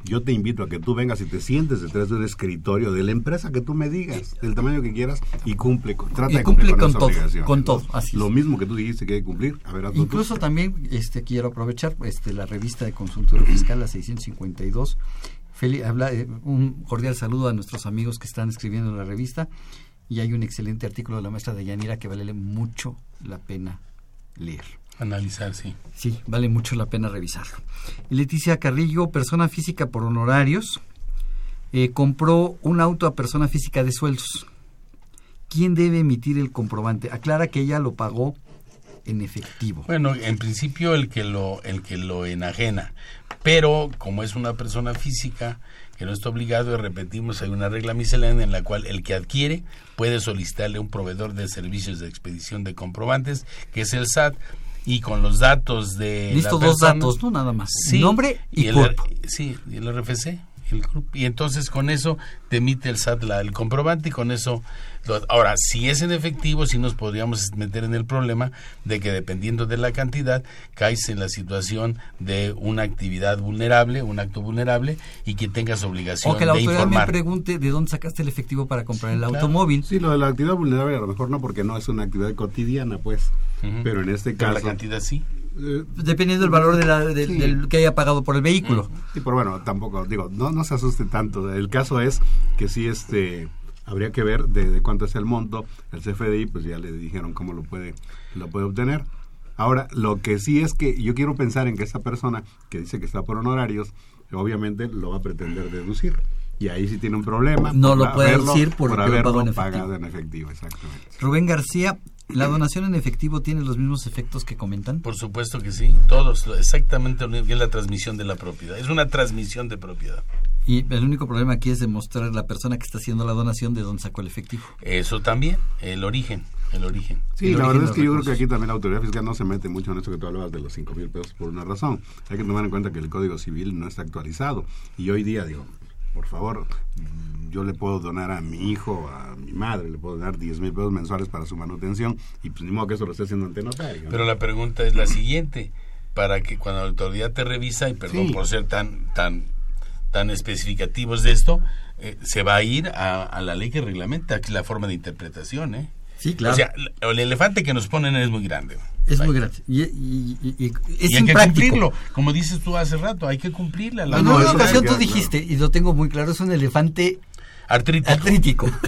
yo te invito a que tú vengas y te sientes detrás de un escritorio de la empresa que tú me digas, del tamaño que quieras, y cumple, con, trata de cumplir con, todo, con todo, así Lo mismo que tú dijiste que hay que cumplir. A ver, Incluso también este quiero aprovechar este la revista de consultorio fiscal, la 652. Feli, habla, eh, un cordial saludo a nuestros amigos que están escribiendo en la revista y hay un excelente artículo de la maestra de Yanira que vale mucho la pena leer. Analizar, sí. Sí, vale mucho la pena revisarlo. Leticia Carrillo, persona física por honorarios, eh, compró un auto a persona física de sueldos. ¿Quién debe emitir el comprobante? Aclara que ella lo pagó en efectivo. Bueno, en principio el que lo el que lo enajena, pero como es una persona física que no está obligado y repetimos hay una regla miscelánea en la cual el que adquiere puede solicitarle a un proveedor de servicios de expedición de comprobantes, que es el SAT y con los datos de Listo dos persona- datos, ¿no? Nada más. Sí, Nombre y, el, cuerpo. Sí, y el RFC. El y entonces con eso te emite el SAT la- el comprobante y con eso... lo- ahora, si es en efectivo, sí nos podríamos meter en el problema de que dependiendo de la cantidad, caes en la situación de una actividad vulnerable, un acto vulnerable, y que tengas obligación O que la de autoridad me informar. pregunte de dónde sacaste el efectivo para comprar el Claro. automóvil. Sí, lo de la actividad vulnerable a lo mejor no, porque no es una actividad cotidiana, pues. Pero en este Pero caso... la cantidad sí. Eh, Dependiendo del valor de la- del- Sí. del que haya pagado por el vehículo. Sí, pero bueno, tampoco, digo, no, no se asuste tanto. El caso es que sí, este, habría que ver de, de cuánto es el monto. El CFDI, pues ya le dijeron cómo lo puede, lo puede obtener. Ahora, lo que sí es que yo quiero pensar en que esta persona que dice que está por honorarios, obviamente lo va a pretender deducir. Y ahí sí tiene un problema. No por lo puede haberlo- decir porque por lo pagó haberlo en efectivo. pagado en efectivo, exactamente. Rubén García, ¿la donación en efectivo tiene los mismos efectos que comentan? Por supuesto que sí, todos, lo- exactamente lo mismo, que es la transmisión de la propiedad. Es una transmisión de propiedad. Y el único problema aquí es demostrar la persona que está haciendo la donación de dónde sacó el efectivo. Eso también, el origen, el origen. Sí, El la origen verdad es que yo creo que aquí también la autoridad fiscal no se mete mucho en esto que tú hablabas de los 5 mil pesos por una razón. Hay que tomar en cuenta que el Código Civil no está actualizado. Y hoy día, digo, por favor, mm, yo le puedo donar a mi hijo, a mi madre, le puedo donar 10 mil pesos mensuales para su manutención y pues ni modo que eso lo esté haciendo ante notario. ¿no? Pero la pregunta es la siguiente, para que cuando la autoridad te revisa, y perdón Sí. por ser tan, tan, tan especificativos de esto, eh, se va a ir a, a la ley que reglamenta, que es la forma de interpretación, ¿eh? Sí, claro. O sea, el elefante que nos ponen es muy grande. Es muy grande. Y, y- y- y- es y hay que impráctico. cumplirlo. Como dices tú hace rato, hay que cumplirla. La en una ocasión tú dijiste, y lo tengo muy claro, es un elefante Artrítico. artrítico.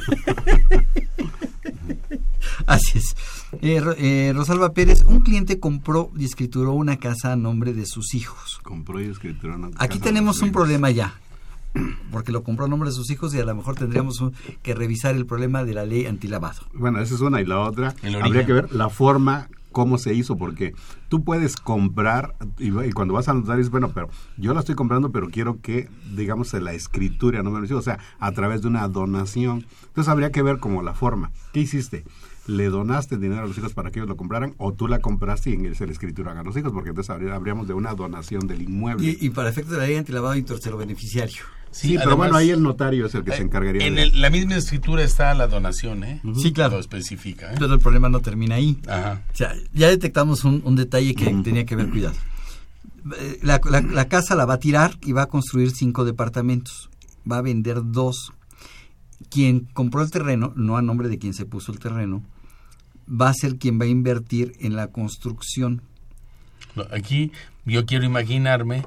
Así es. Eh, eh, Rosalba Pérez, un cliente compró y escrituró una casa a nombre de sus hijos. Compró y escrituró una Aquí casa tenemos de un problema ya, porque lo compró a nombre de sus hijos y a lo mejor tendríamos un- que revisar el problema de la ley antilavado. Bueno, esa es una y la otra. Habría que ver la forma, cómo se hizo, porque tú puedes comprar y, cuando vas a notar dices, bueno, pero yo la estoy comprando, pero quiero que, digamos, la escritura, no me lo o sea, a través de una donación. Entonces habría que ver como la forma. ¿Qué hiciste? ¿Le donaste dinero a los hijos para que ellos lo compraran o tú la compraste y en se la escritura a los hijos? Porque entonces habría- habríamos de una donación del inmueble. Y, y para efectos de la ley antilavado tercero beneficiario. sí, pero además, bueno, ahí el notario es el que se eh, encargaría En de el- la misma escritura está la donación, ¿eh? Sí, claro. Lo especifica, ¿eh? Pero el problema no termina ahí. Ajá. O sea, ya detectamos un, un detalle que tenía que haber cuidado. Eh, La, la- la casa la va a tirar y va a construir cinco departamentos. Va a vender dos. Quien compró el terreno, no a nombre de quien se puso el terreno, va a ser quien va a invertir en la construcción. Aquí yo quiero imaginarme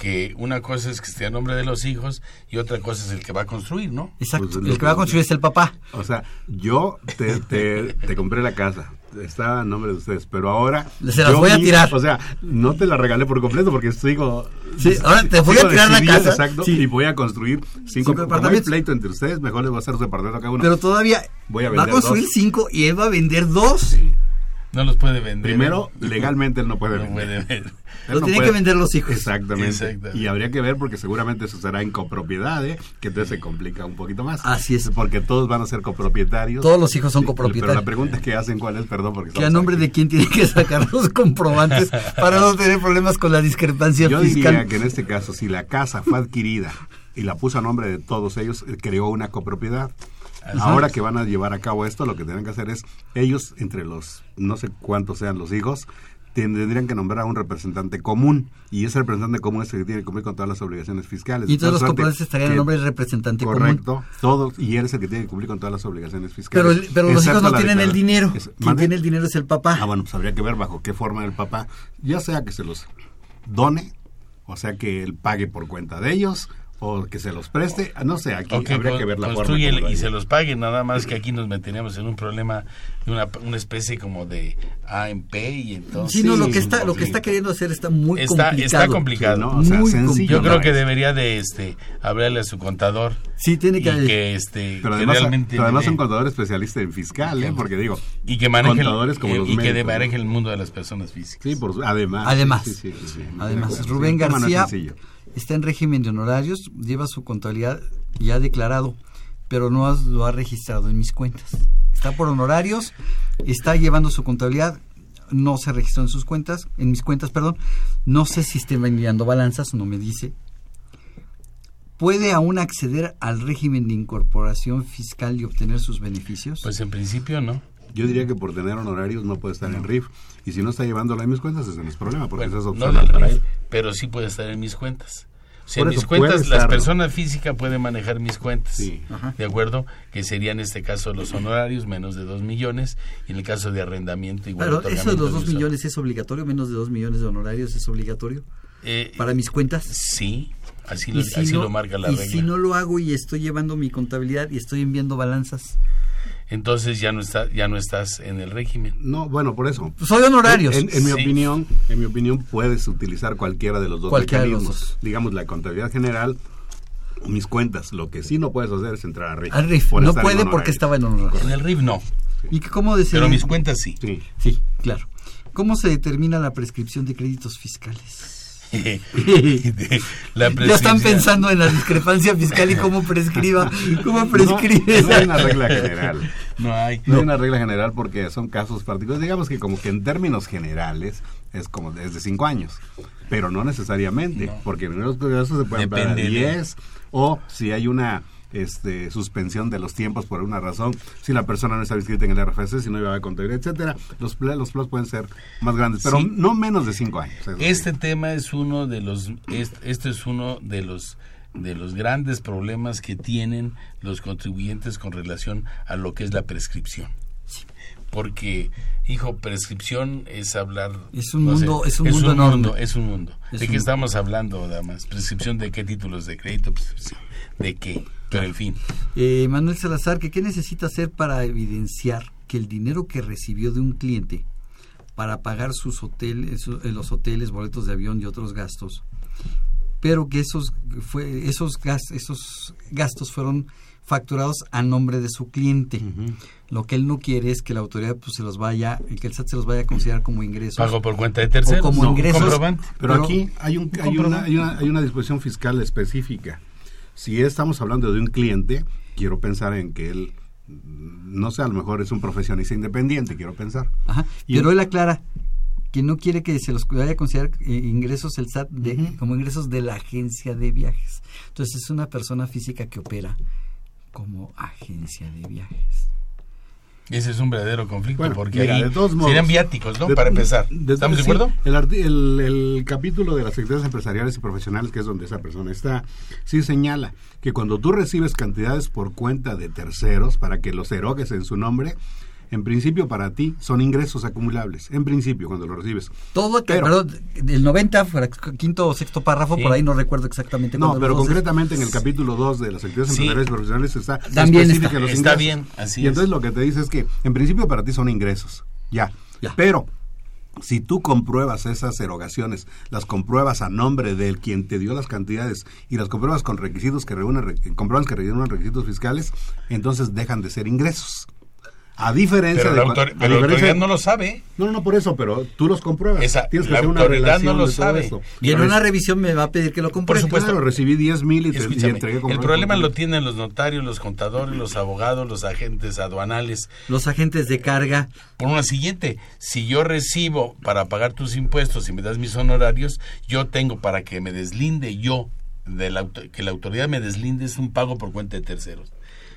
que una cosa es que esté a nombre de los hijos y otra cosa es el que va a construir, ¿no? Exacto. Pues, el que va a construir es el papá. O sea, yo te, te, te compré la casa, está a nombre de ustedes, pero ahora... Se las yo voy a mismo- tirar. O sea, no te la regalé por completo porque sigo... Sí, ahora te voy a tirar la casa. Exacto, Sí. y voy a construir cinco, Cinco como hay departamentos. pleito entre ustedes, mejor les voy a hacer departamento a cada uno. Pero todavía Voy a va a vender construir dos. cinco y él va a vender dos. Sí. No los puede vender. Primero, legalmente él no puede No vender. puede vender. Lo no tienen puede- que vender los hijos. Exactamente. Exactamente. Y habría que ver porque seguramente eso será en copropiedad, ¿eh? que entonces se complica un poquito más. Así es. Porque todos van a ser copropietarios. Todos los hijos son copropietarios. Pero la pregunta que hacen, ¿cuál es? Perdón, porque Que a nombre aquí. de quién tiene que sacar los comprobantes para no tener problemas con la discrepancia Yo fiscal. diría que en este caso, si la casa fue adquirida y la puso a nombre de todos ellos, eh, creó una copropiedad. Ahora que van a llevar a cabo esto, lo que tienen que hacer es, ellos, entre los, no sé cuántos sean los hijos, tendrían que nombrar a un representante común. Y ese representante común es el que tiene que cumplir con todas las obligaciones fiscales. Y todos los comprobantes estarían que- nombre del representante Correcto, común. todos, y él es el que tiene que cumplir con todas las obligaciones Pero, fiscales. el- pero los hijos no tienen el dinero. Es- Quien tiene el dinero es el papá. Ah, bueno, pues habría que ver bajo qué forma el papá, ya sea que se los done, o sea que él pague por cuenta de ellos, o que se los preste, no sé, aquí que habría con- que ver la forma. como y se los pague, nada más que aquí nos meteríamos en un problema de una, una especie como de A en P y entonces... Sí, no, lo que está, lo que está queriendo hacer está muy está, complicado. está complicado. Sí, no, o sea, muy sencillo complicado. Yo creo no que es. debería de este hablarle a su contador Sí, tiene que... y que este Pero que además, realmente pero además un contador especialista en fiscal, ¿eh? porque digo, y que maneje el, contadores como eh, los y que maneje ¿no? el mundo de las personas físicas. Sí, por además. Además, Sí, sí, sí, sí, de además. Rubén el García sencillo. Está en régimen de honorarios, lleva su contabilidad ya declarado, pero no lo ha registrado en mis cuentas. Está por honorarios, está llevando su contabilidad, no se registró en sus cuentas, en mis cuentas, perdón. No sé si esté enviando balanzas, no me dice. ¿Puede aún acceder al régimen de incorporación fiscal y obtener sus beneficios? Pues en principio no. Yo diría que por tener honorarios no puede estar en RIF. Y si no está llevándolo en mis cuentas, ese no es problema, porque Bueno, eso es no del RIF, pero sí puede estar en mis cuentas. O sea, en mis cuentas, las personas físicas pueden manejar mis cuentas. Sí. ¿De acuerdo? Que serían en este caso los honorarios, menos de 2 millones. Y en el caso de arrendamiento, igual. Pero eso de los dos uso. millones es obligatorio, menos de dos millones de honorarios es obligatorio Eh, para mis cuentas. Sí, así, Y lo, si así no- lo marca la y regla. si no lo hago y estoy llevando mi contabilidad y estoy enviando balanzas. Entonces ya no, está, ya no estás en el régimen. No, bueno, por eso. Soy honorarios. En, en mi Sí. opinión, en mi opinión, puedes utilizar cualquiera de los dos Cualquiera de los mecanismos. dos. Digamos, la contabilidad general o mis cuentas. Lo que sí no puedes hacer es entrar a RIF. Al RIF. por No puede porque estaba en honorarios. En el RIF no. ¿Y que cómo se Pero mis cuentas sí. Sí. Sí, claro. ¿Cómo se determina la prescripción de créditos fiscales? la Ya están pensando en la discrepancia fiscal y cómo prescriba, cómo No, prescribe. no hay una regla general. No hay. No hay una regla general porque son casos particulares. Digamos que como que en términos generales es como es de cinco años, pero no necesariamente, porque en los casos se pueden de- 10 o si hay una este, suspensión de los tiempos por alguna razón, si la persona no está inscrita en el RFC, si no lleva contabilidad, etcétera, los los plazos pueden ser más grandes, pero Sí. no menos de cinco años. Este tema es uno de los es- este es uno de los de los grandes problemas que tienen los contribuyentes con relación a lo que es la prescripción. Porque, hijo, prescripción es hablar... Es un no sé, mundo- es un mundo es un mundo. Es ¿De un- qué estamos hablando, damas? ¿Prescripción de qué títulos de crédito? Prescripción ¿De qué? Pero, en fin. Eh, Manuel Salazar, que ¿qué necesita hacer para evidenciar que el dinero que recibió de un cliente para pagar sus hoteles, su- eh, los hoteles, boletos de avión y otros gastos, pero que esos fue esos gas- esos gastos fueron facturados a nombre de su cliente. Lo que él no quiere es que la autoridad pues se los vaya, que el SAT se los vaya a considerar como ingresos. Pago por cuenta de terceros. O como No, ingresos. comprobante. Pero, Pero- aquí hay, un, hay, una, hay, una, hay una disposición fiscal específica. Si estamos hablando de un cliente, quiero pensar en que él, no sé, a lo mejor es un profesionista independiente, quiero pensar. Ajá, Y- pero él aclara que no quiere que se los vaya a considerar eh, ingresos el SAT de, como ingresos de la agencia de viajes. Entonces es una persona física que opera como agencia de viajes. Ese es un verdadero conflicto Bueno, porque mira, ahí de todos modos, serían viáticos, ¿no? de- Para empezar. de- ¿Estamos de acuerdo? el, el, el capítulo de las actividades empresariales y profesionales, que es donde esa persona está, sí señala que cuando tú recibes cantidades por cuenta de terceros para que los erogues en su nombre, en principio para ti son ingresos acumulables. En principio, cuando lo recibes. Todo, que, Pero- perdón, del 90, fuera quinto o sexto párrafo, Sí. por ahí no recuerdo exactamente. No, pero es. concretamente en el capítulo 2 de las actividades Sí. empresariales y profesionales está También está. los Está bien, así Y entonces es. lo que te dice es que en principio para ti son ingresos, ya. Ya. Pero si tú compruebas esas erogaciones, las compruebas a nombre del quien te dio las cantidades y las compruebas con requisitos que reúnen, re- compruebas que reúnen requisitos fiscales, entonces dejan de ser ingresos. A diferencia Pero de la, autor- a pero la diferencia- autoridad no lo sabe. No, no, no por eso, pero tú los compruebas. Esa- Tienes que la hacer una autoridad relación no lo de todo sabe. esto. Y en Pero una es- revisión me va a pedir que lo compre. Por supuesto. Claro, recibí 10 mil y, te- y entregué el problema lo tienen los notarios, los contadores, los abogados, los agentes aduanales. Los agentes de carga. Por una siguiente, si yo recibo para pagar tus impuestos y me das mis honorarios, yo tengo para que me deslinde yo, de la, que la autoridad me deslinde es un pago por cuenta de terceros.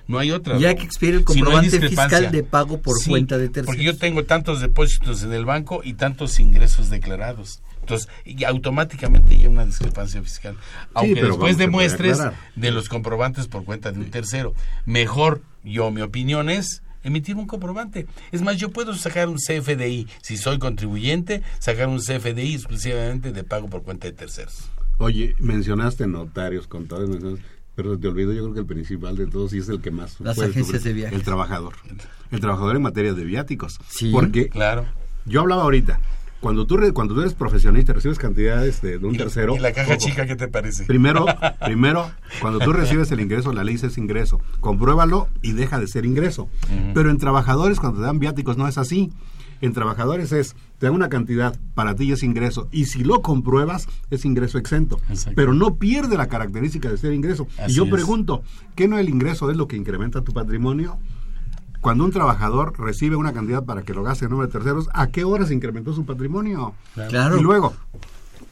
No hay otra. Ya que expire el Si no hay comprobante fiscal de pago por Sí, cuenta de terceros. Porque yo tengo tantos depósitos en el banco y tantos ingresos declarados. Entonces, y automáticamente hay una discrepancia fiscal. Aunque pero después demuestres de los comprobantes por cuenta de un tercero. Mejor, yo, mi opinión es emitir un comprobante. Es más, yo puedo sacar un CFDI, si soy contribuyente, sacar un CFDI exclusivamente de pago por cuenta de terceros. Oye, mencionaste notarios, contadores, mencionaste, pero te olvido, yo creo que el principal de todos y es el que más Las agencias sufrir, de viajes. El trabajador. El trabajador en materia de viáticos. Sí. Porque Claro. yo hablaba ahorita, cuando tú, re- cuando tú eres profesionista, recibes cantidades de, de un ¿Y- tercero. ¿Y la caja ojo, chica qué te parece? Primero, primero, cuando tú recibes el ingreso, la ley dice es ingreso. Compruébalo y deja de ser ingreso. Pero en trabajadores, cuando te dan viáticos, no es así. En trabajadores es, te dan una cantidad, para ti es ingreso, y si lo compruebas, es ingreso exento. Exacto. Pero no pierde la característica de ser ingreso. Así y yo es. pregunto, ¿qué no el ingreso es lo que incrementa tu patrimonio? Cuando un trabajador recibe una cantidad para que lo gaste en nombre de terceros, ¿a qué horas incrementó su patrimonio? Claro. Y luego,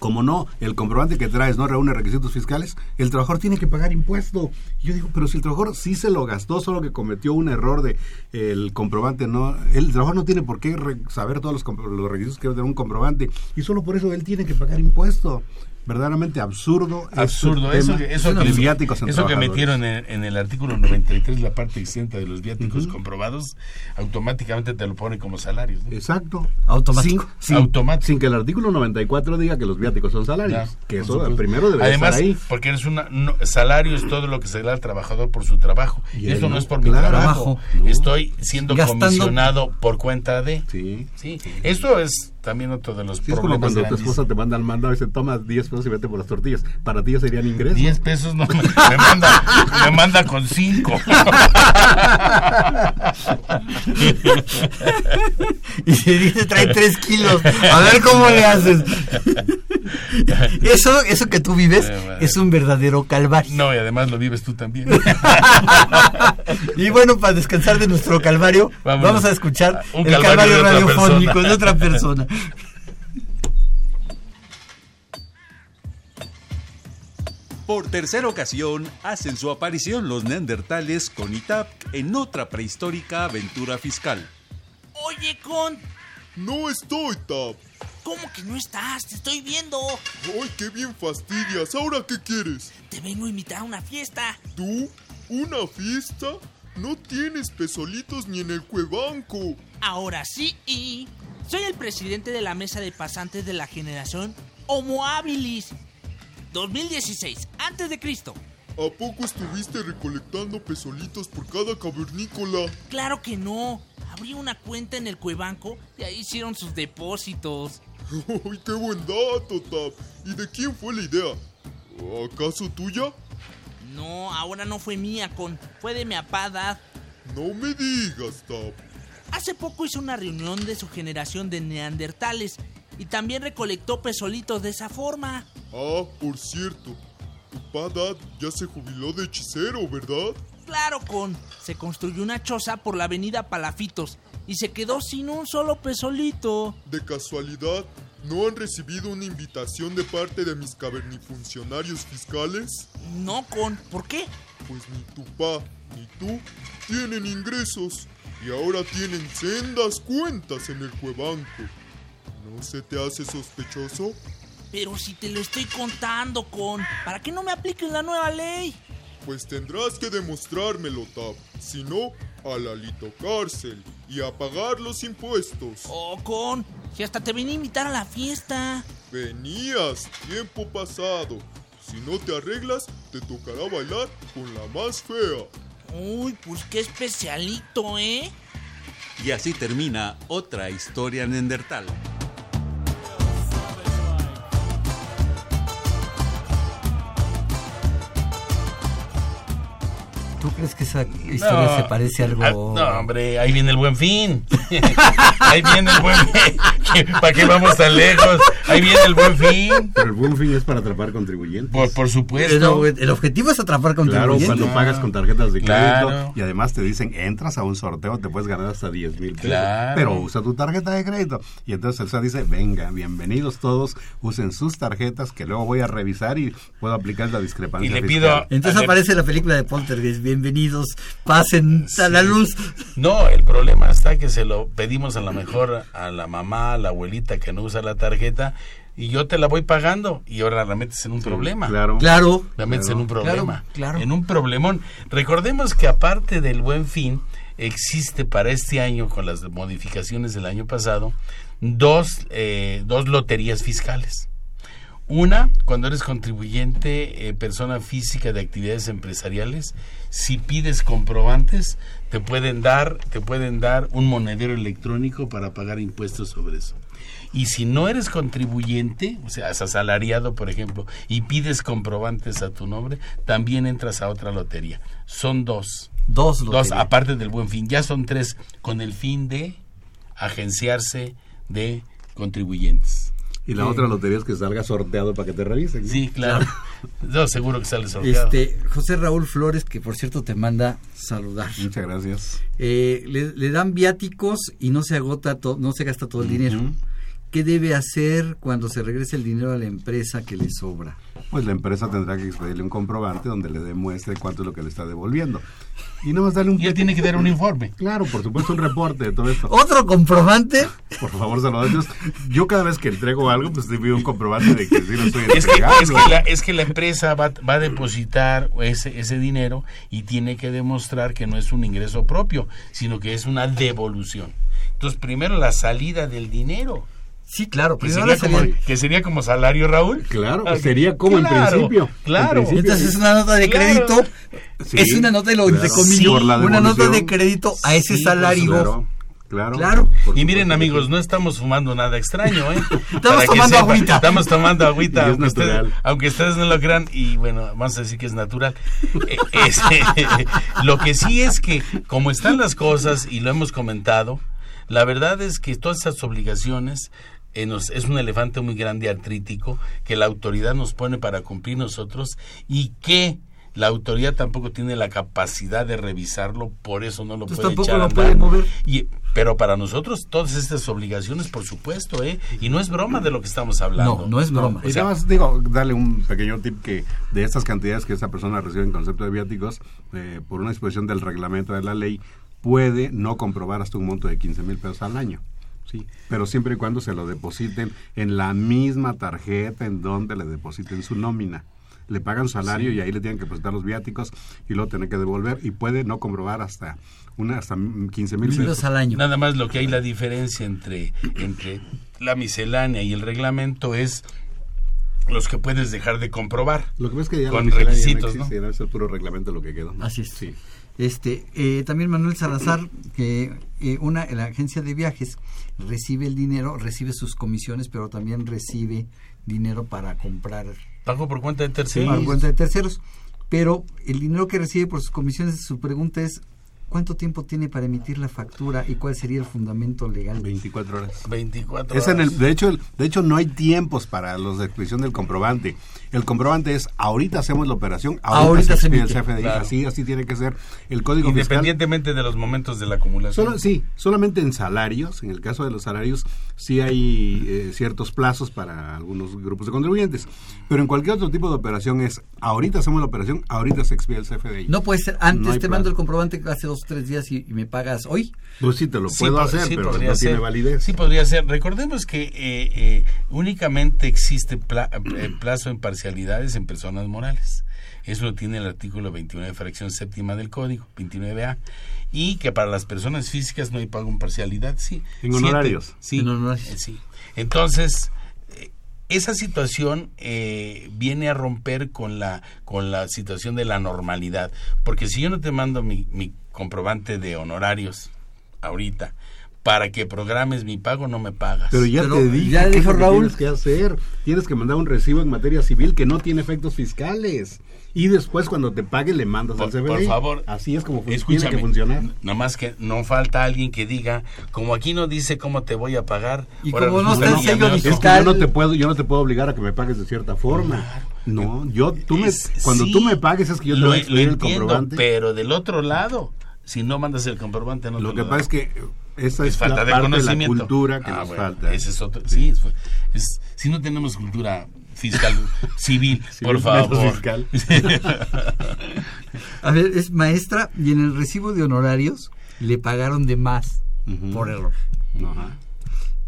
como no, el comprobante que traes no reúne requisitos fiscales, el trabajador tiene que pagar impuesto. Y yo digo, pero si el trabajador sí se lo gastó, solo que cometió un error de el comprobante, no, el trabajador no tiene por qué saber todos los, los requisitos que debe un comprobante y solo por eso él tiene que pagar impuesto. Verdaderamente absurdo. este Absurdo, eso, eso, que, viáticos en eso que metieron en, en el artículo 93, la parte exenta de los viáticos comprobados, automáticamente te lo pone como salarios. ¿no? Exacto. Automático. Sin, sin- Automático. sin que el artículo 94 diga que los viáticos son salarios. Ya, que eso supuesto. primero debe Además, estar ahí. porque eres una no, salario es todo lo que se le da al trabajador por su trabajo. Y Y esto él no no, es por mi trabajo. Estoy siendo Gastando- comisionado por cuenta de. Sí. Sí. Esto es también otro de los Sí, es como problemas cuando tu esposa te manda al mandado y dice, toma 10 pesos y vete por las tortillas. Para ti ya serían ingresos. 10 pesos no me, me manda me manda con 5 y se dice trae tres kilos. A ver cómo le haces. Eso, eso que tú vives Eh, es un verdadero calvario. no y además lo vives tú también Y bueno, para descansar de nuestro calvario, Vámonos. vamos a escuchar Un el calvario calvario de otra radiofónico persona. de otra persona. Por tercera ocasión hacen su aparición los neandertales con ITAP en otra prehistórica aventura fiscal. Oye, Con, No estoy, Tap. ¿Cómo que no estás? Te estoy viendo. Ay, qué bien fastidias. ¿Ahora qué quieres? Te vengo a invitar a una fiesta. ¿Tú? ¿Una fiesta? No tienes pesolitos ni en el cuebanco. Ahora sí, y soy el presidente de la mesa de pasantes de la generación Homo habilis 2016, antes de Cristo. ¿A poco estuviste recolectando pesolitos por cada cavernícola? Claro que no. Abrí una cuenta en el cuebanco y ahí hicieron sus depósitos. ¡Ay, qué buen dato, Tap! ¿Y de quién fue la idea? ¿Acaso tuya? No, ahora no fue mía, Con. Fue de mi apá Dad. No me digas, Tap. Hace poco hizo una reunión de su generación de neandertales y también recolectó pesolitos de esa forma. Ah, por cierto. Tu padad ya se jubiló de hechicero, ¿verdad? Claro, con. Se construyó una choza por la avenida Palafitos y se quedó sin un solo pesolito. De casualidad, ¿no han recibido una invitación de parte de mis cavernifuncionarios fiscales? No, con. ¿Por qué? Pues ni tu pa ni tú tienen ingresos y ahora tienen sendas cuentas en el cuebanco. ¿No se te hace sospechoso? Pero si te lo estoy contando, con. ¿Para qué no me apliques la nueva ley? Pues tendrás que demostrármelo, Tap. Si no, a la litocárcel y a pagar los impuestos. Oh, con. Si hasta te vine a invitar a la fiesta. Venías tiempo pasado. Si no te arreglas, te tocará bailar con la más fea. Uy, pues qué especialito, ¿eh? Y así termina otra historia neandertal. Crees que esa historia No, se parece a algo? ah, No, hombre, ahí viene el buen fin. ahí viene el buen fin. ¿Para qué vamos tan lejos? Ahí viene el buen fin. Pero el buen fin es para atrapar contribuyentes. Por, por supuesto. Pero el objetivo es atrapar Claro, contribuyentes. cuando pagas con tarjetas de crédito Claro. y además te dicen entras a un sorteo, te puedes ganar hasta 10 mil pesos. Claro. Pero usa tu tarjeta de crédito. Y entonces el SAT dice, venga, bienvenidos todos, usen sus tarjetas que luego voy a revisar y puedo aplicar la discrepancia. Y le fiscal". pido- Entonces aparece la película de Poltergeist. Bienvenidos, pasen a la luz. No, el problema está que se lo pedimos a lo mejor a la mamá, a la abuelita que no usa la tarjeta y yo te la voy pagando y ahora la metes en un problema. Claro. Claro. La metes Claro. en un problema. Claro, claro. En un problemón. Recordemos que aparte del buen fin, existe para este año, con las modificaciones del año pasado, dos, eh, dos loterías fiscales. Una, cuando eres contribuyente, eh, persona física de actividades empresariales, si pides comprobantes, te pueden dar, te pueden dar un monedero electrónico para pagar impuestos sobre eso. Y si no eres contribuyente, o sea, es asalariado, por ejemplo, y pides comprobantes a tu nombre, también entras a otra lotería. Son dos. Dos Dos, loterías. aparte del buen fin. Ya son tres, con el fin de agenciarse de contribuyentes. Y la otra lotería es que salga sorteado para que te revisen. Sí, claro. No, seguro que sale sorteado. Este, José Raúl Flores, que por cierto te manda saludar. Muchas gracias. Eh, le, le dan viáticos y no se agota, to- no se gasta todo el dinero. ¿Qué debe hacer cuando se regrese el dinero a la empresa que le sobra? Pues la empresa tendrá que expedirle un comprobante donde le demuestre cuánto es lo que le está devolviendo. Y no más darle un... Y él tiene que dar un informe. Claro, por supuesto, un reporte de todo esto. ¿Otro comprobante? Por favor, saludos. Yo cada vez que entrego algo, pues te pido un comprobante de que sí lo estoy Es que, entregando. es, que la, es que la empresa va, va a depositar ese, ese dinero y tiene que demostrar que no es un ingreso propio, sino que es una devolución. Entonces, primero la salida del dinero. Sí, claro. Que sería, como, que sería como salario, Raúl. Claro, Ah, sería como en principio. Claro. En principio. Entonces es una nota de crédito. Sí, es una nota de lo claro. entre comillas, una nota de crédito a ese Sí, salario. Claro, claro. Claro. Por Y miren amigos, no estamos fumando nada extraño, ¿eh? Estamos Para que tomando agüita. Estamos tomando agüita, Y es aunque ustedes, aunque ustedes no lo crean, y bueno, vamos a decir que es natural. Eh, es- lo que sí es que, como están las cosas, y lo hemos comentado, la verdad es que todas esas obligaciones es un elefante muy grande artrítico que la autoridad nos pone para cumplir nosotros y que la autoridad tampoco tiene la capacidad de revisarlo, por eso no lo Entonces puede tampoco echar a lo andar. puede mover. Y, pero para nosotros todas estas obligaciones, por supuesto, ¿eh? Y no es broma de lo que estamos hablando. No, no es broma. Y sea, además, digo, darle un pequeño tip que de estas cantidades que esa persona recibe en concepto de viáticos, eh, por una disposición del reglamento de la ley, puede no comprobar hasta un monto de 15 mil pesos al año. Sí, pero siempre y cuando se lo depositen en la misma tarjeta en donde le depositen su nómina. Le pagan salario Sí. y ahí le tienen que presentar los viáticos y luego tener que devolver y puede no comprobar hasta una hasta 15 mil pesos. al año. Nada más lo que hay la diferencia entre, entre la miscelánea y el reglamento es los que puedes dejar de comprobar. Lo que pasa es que ya la con ya requisitos, no existe, debe ser puro reglamento lo que quedó. ¿no? Así es. Sí. Este, eh, también Manuel Salazar, que eh, una, la agencia de viajes recibe el dinero, recibe sus comisiones, pero también recibe dinero para comprar Pago por cuenta de terceros. cuenta de terceros. Pero el dinero que recibe por sus comisiones, su pregunta es, ¿cuánto tiempo tiene para emitir la factura y cuál sería el fundamento legal? 24 horas. 24 Es en horas. el, de hecho, el- de hecho no hay tiempos para los de expedición del comprobante. El comprobante es ahorita hacemos la operación, ahorita, Ahorita se se expide el. CFDI, Claro. así así tiene que ser. El código fiscal Independientemente de los momentos de la acumulación. Solo, sí, solamente en salarios, en el caso de los salarios, sí hay eh, ciertos plazos para algunos grupos de contribuyentes. Pero en cualquier otro tipo de operación es, ahorita hacemos la operación, ahorita se expide el CFDI. No puede ser, antes No te mando el comprobante hace dos tres días y, y me pagas hoy. Pues sí, te lo puedo hacer, sí pero no tiene validez. Sí, podría ser. Recordemos que eh, eh, únicamente existe pla- eh, plazo en parcialidades en personas morales. Eso lo tiene el artículo 29, fracción séptima del Código, 29A. Y que para las personas físicas no hay pago en parcialidad, sí. En honorarios. Sí, En honorarios. sí. Entonces, esa situación eh, viene a romper con la, con la situación de la normalidad. Porque si yo no te mando mi, mi comprobante de honorarios ahorita para que programes mi pago, no me pagas. Pero ya Pero te dije ya dijo lo que Raúl. tienes que hacer. Tienes que mandar un recibo en materia civil que no tiene efectos fiscales. Y después cuando te pague le mandas Por, al CFDI. por favor, Así es como tiene que funcionar. Nomás que no falta alguien que diga, como aquí no dice cómo te voy a pagar. Y ahora como no está el sello fiscal- yo no te puedo, yo no te puedo obligar a que me pagues de cierta forma. No, yo, tú me, cuando sí, tú me pagues es que yo te lo, voy a lo expedir el entiendo, comprobante. pero del otro lado, si no mandas el comprobante, no Lo te que lo pasa es que esa es es, falta la de parte de la conocimiento. cultura que Ah, nos bueno, falta. Ese es otro, sí, es, es- si no tenemos cultura fiscal civil, por favor. fiscal. A ver, es maestra y en el recibo de honorarios le pagaron de más por error. Ajá.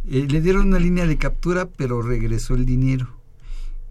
Eh, le dieron una línea de captura, pero regresó el dinero.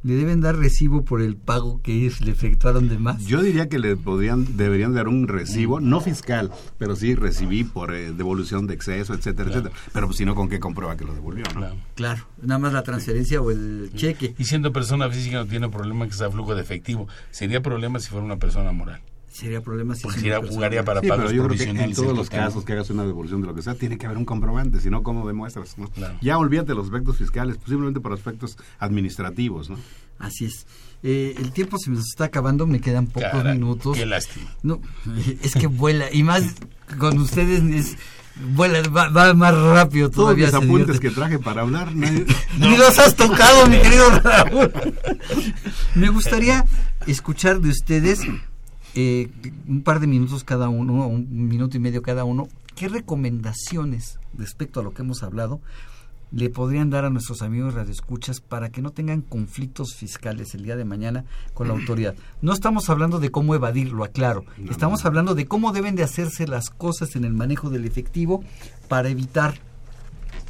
Le deben dar recibo por el pago que es, le efectuaron de más. Yo diría que le podrían, deberían dar un recibo, no fiscal, pero sí recibí por eh, devolución de exceso, etcétera, etcétera. Pero pues, si no, ¿con qué comprueba que lo devolvió? ¿no? Claro. nada más la transferencia o el cheque. Y siendo persona física no tiene problema que sea flujo de efectivo. Sería problema si fuera una persona moral. Sería problema si Porque sería, jugaría para Sí, pagos pero yo creo que en todos los total. casos que hagas una devolución de lo que sea, tiene que haber un comprobante, si no, ¿cómo demuestras? no? Ya olvídate los aspectos fiscales, posiblemente por aspectos administrativos, ¿no? Así es. Eh, el tiempo se nos está acabando, me quedan pocos Caray, minutos. qué lástima. No, es que vuela, y más con ustedes es, vuela, va, va más rápido Todos todavía. mis se apuntes que traje para hablar, Ni los has tocado, mi querido Raúl. Me gustaría escuchar de ustedes eh, un par de minutos cada uno, un minuto y medio cada uno, qué recomendaciones respecto a lo que hemos hablado le podrían dar a nuestros amigos radioescuchas para que no tengan conflictos fiscales el día de mañana con la autoridad. No estamos hablando de cómo evadir, lo aclaro. Estamos hablando de cómo deben de hacerse las cosas en el manejo del efectivo para evitar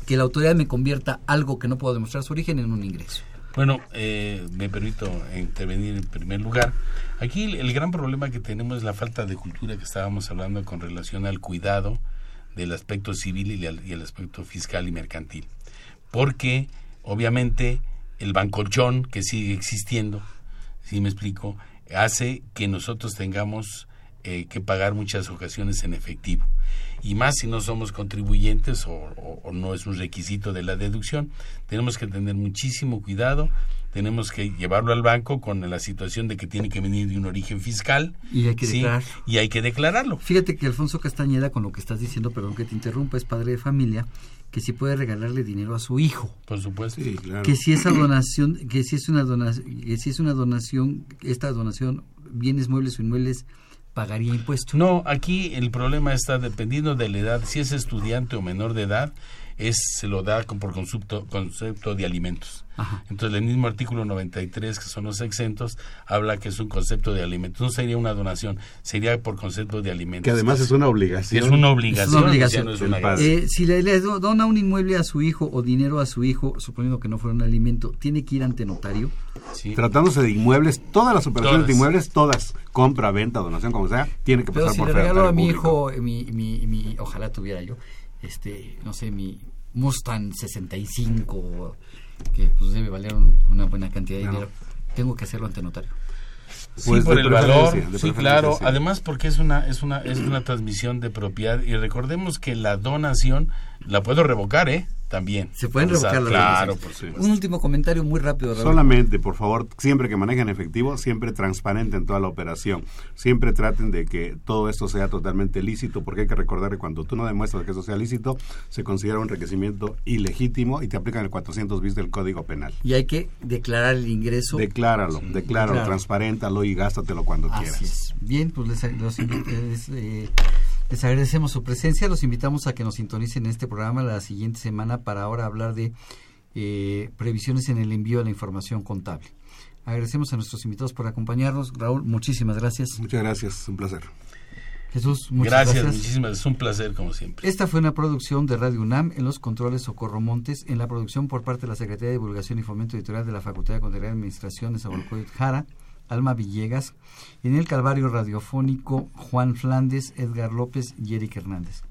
que la autoridad me convierta algo que no puedo demostrar su origen en un ingreso. Bueno, eh, me permito intervenir en primer lugar. Aquí el, el gran problema que tenemos es la falta de cultura que estábamos hablando con relación al cuidado del aspecto civil y al, y el aspecto fiscal y mercantil. Porque, obviamente, el bancochón que sigue existiendo, si me explico, hace que nosotros tengamos eh, que pagar muchas ocasiones en efectivo. Y más si no somos contribuyentes o, o- o no es un requisito de la deducción, tenemos que tener muchísimo cuidado, tenemos que llevarlo al banco con la situación de que tiene que venir de un origen fiscal. Y hay que ¿sí? declarar. Y hay que declararlo. Fíjate que Alfonso Castañeda, con lo que estás diciendo, perdón que te interrumpa, es padre de familia, que si puede regalarle dinero a su hijo. Por supuesto. Que si esa donación, que si es una donación, que si es una donación, esta donación, bienes muebles o inmuebles, pagaría impuesto. No, aquí el problema está dependiendo de la edad, si es estudiante o menor de edad, es se lo da con- por concepto, concepto de alimentos. Ajá. Entonces el mismo artículo 93, que son los exentos, habla que es un concepto de alimentos. No sería una donación, sería por concepto de alimentos. Que además es una obligación. Es una obligación. Es una obligación. ya no es una Eh, si le, le do- dona un inmueble a su hijo o dinero a su hijo, suponiendo que no fuera un alimento, tiene que ir ante notario. Tratándose de inmuebles, todas las operaciones Todas. de inmuebles, todas, compra, venta, donación, como sea, tiene que Pero pasar si por le regalo a mi público. hijo, eh, mi, mi, mi- ojalá tuviera yo, este, no sé, mi Mustang 65, que pues debe valer un- una buena cantidad de dinero, tengo que hacerlo ante notario. Sí, Pues por el valor, sí, claro. sí. Además, porque es una es una es una transmisión de propiedad y recordemos que la donación la puedo revocar, ¿eh? También. Se pueden revocar las Claro, por supuesto. Un último comentario muy rápido, Raúl. Solamente, por favor, siempre que manejen efectivo, siempre transparente en toda la operación. Siempre traten de que todo esto sea totalmente lícito, porque hay que recordar que cuando tú no demuestras que eso sea lícito, se considera un enriquecimiento ilegítimo y te aplican el 400 bis del Código Penal. Y hay que declarar el ingreso. Decláralo, decláralo, Decláralo. transparéntalo y gástatelo cuando Así quieras. es. Bien, pues les, los les, eh, les agradecemos su presencia. Los invitamos a que nos sintonicen en este programa la siguiente semana para ahora hablar de eh, previsiones en el envío de la información contable. Agradecemos a nuestros invitados por acompañarnos. Raúl, muchísimas gracias. Muchas gracias, un placer. Jesús, muchas Gracias, gracias. muchísimas, es un placer como siempre. Esta fue una producción de Radio UNAM en los controles Socorro Montes, en la producción por parte de la Secretaría de Divulgación y Fomento Editorial de la Facultad de Contaduría y Administración de Zabalcoyot Jara, Alma Villegas, en el Calvario Radiofónico Juan Flandes, Edgar López y Eric Hernández.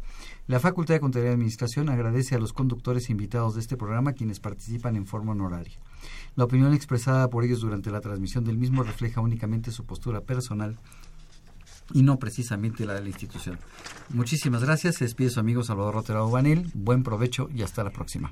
La Facultad de Contaduría y Administración agradece a los conductores invitados de este programa quienes participan en forma honoraria. La opinión expresada por ellos durante la transmisión del mismo refleja únicamente su postura personal y no precisamente la de la institución. Muchísimas gracias. Se despide su amigo Salvador Rotero Banel. Buen provecho y hasta la próxima.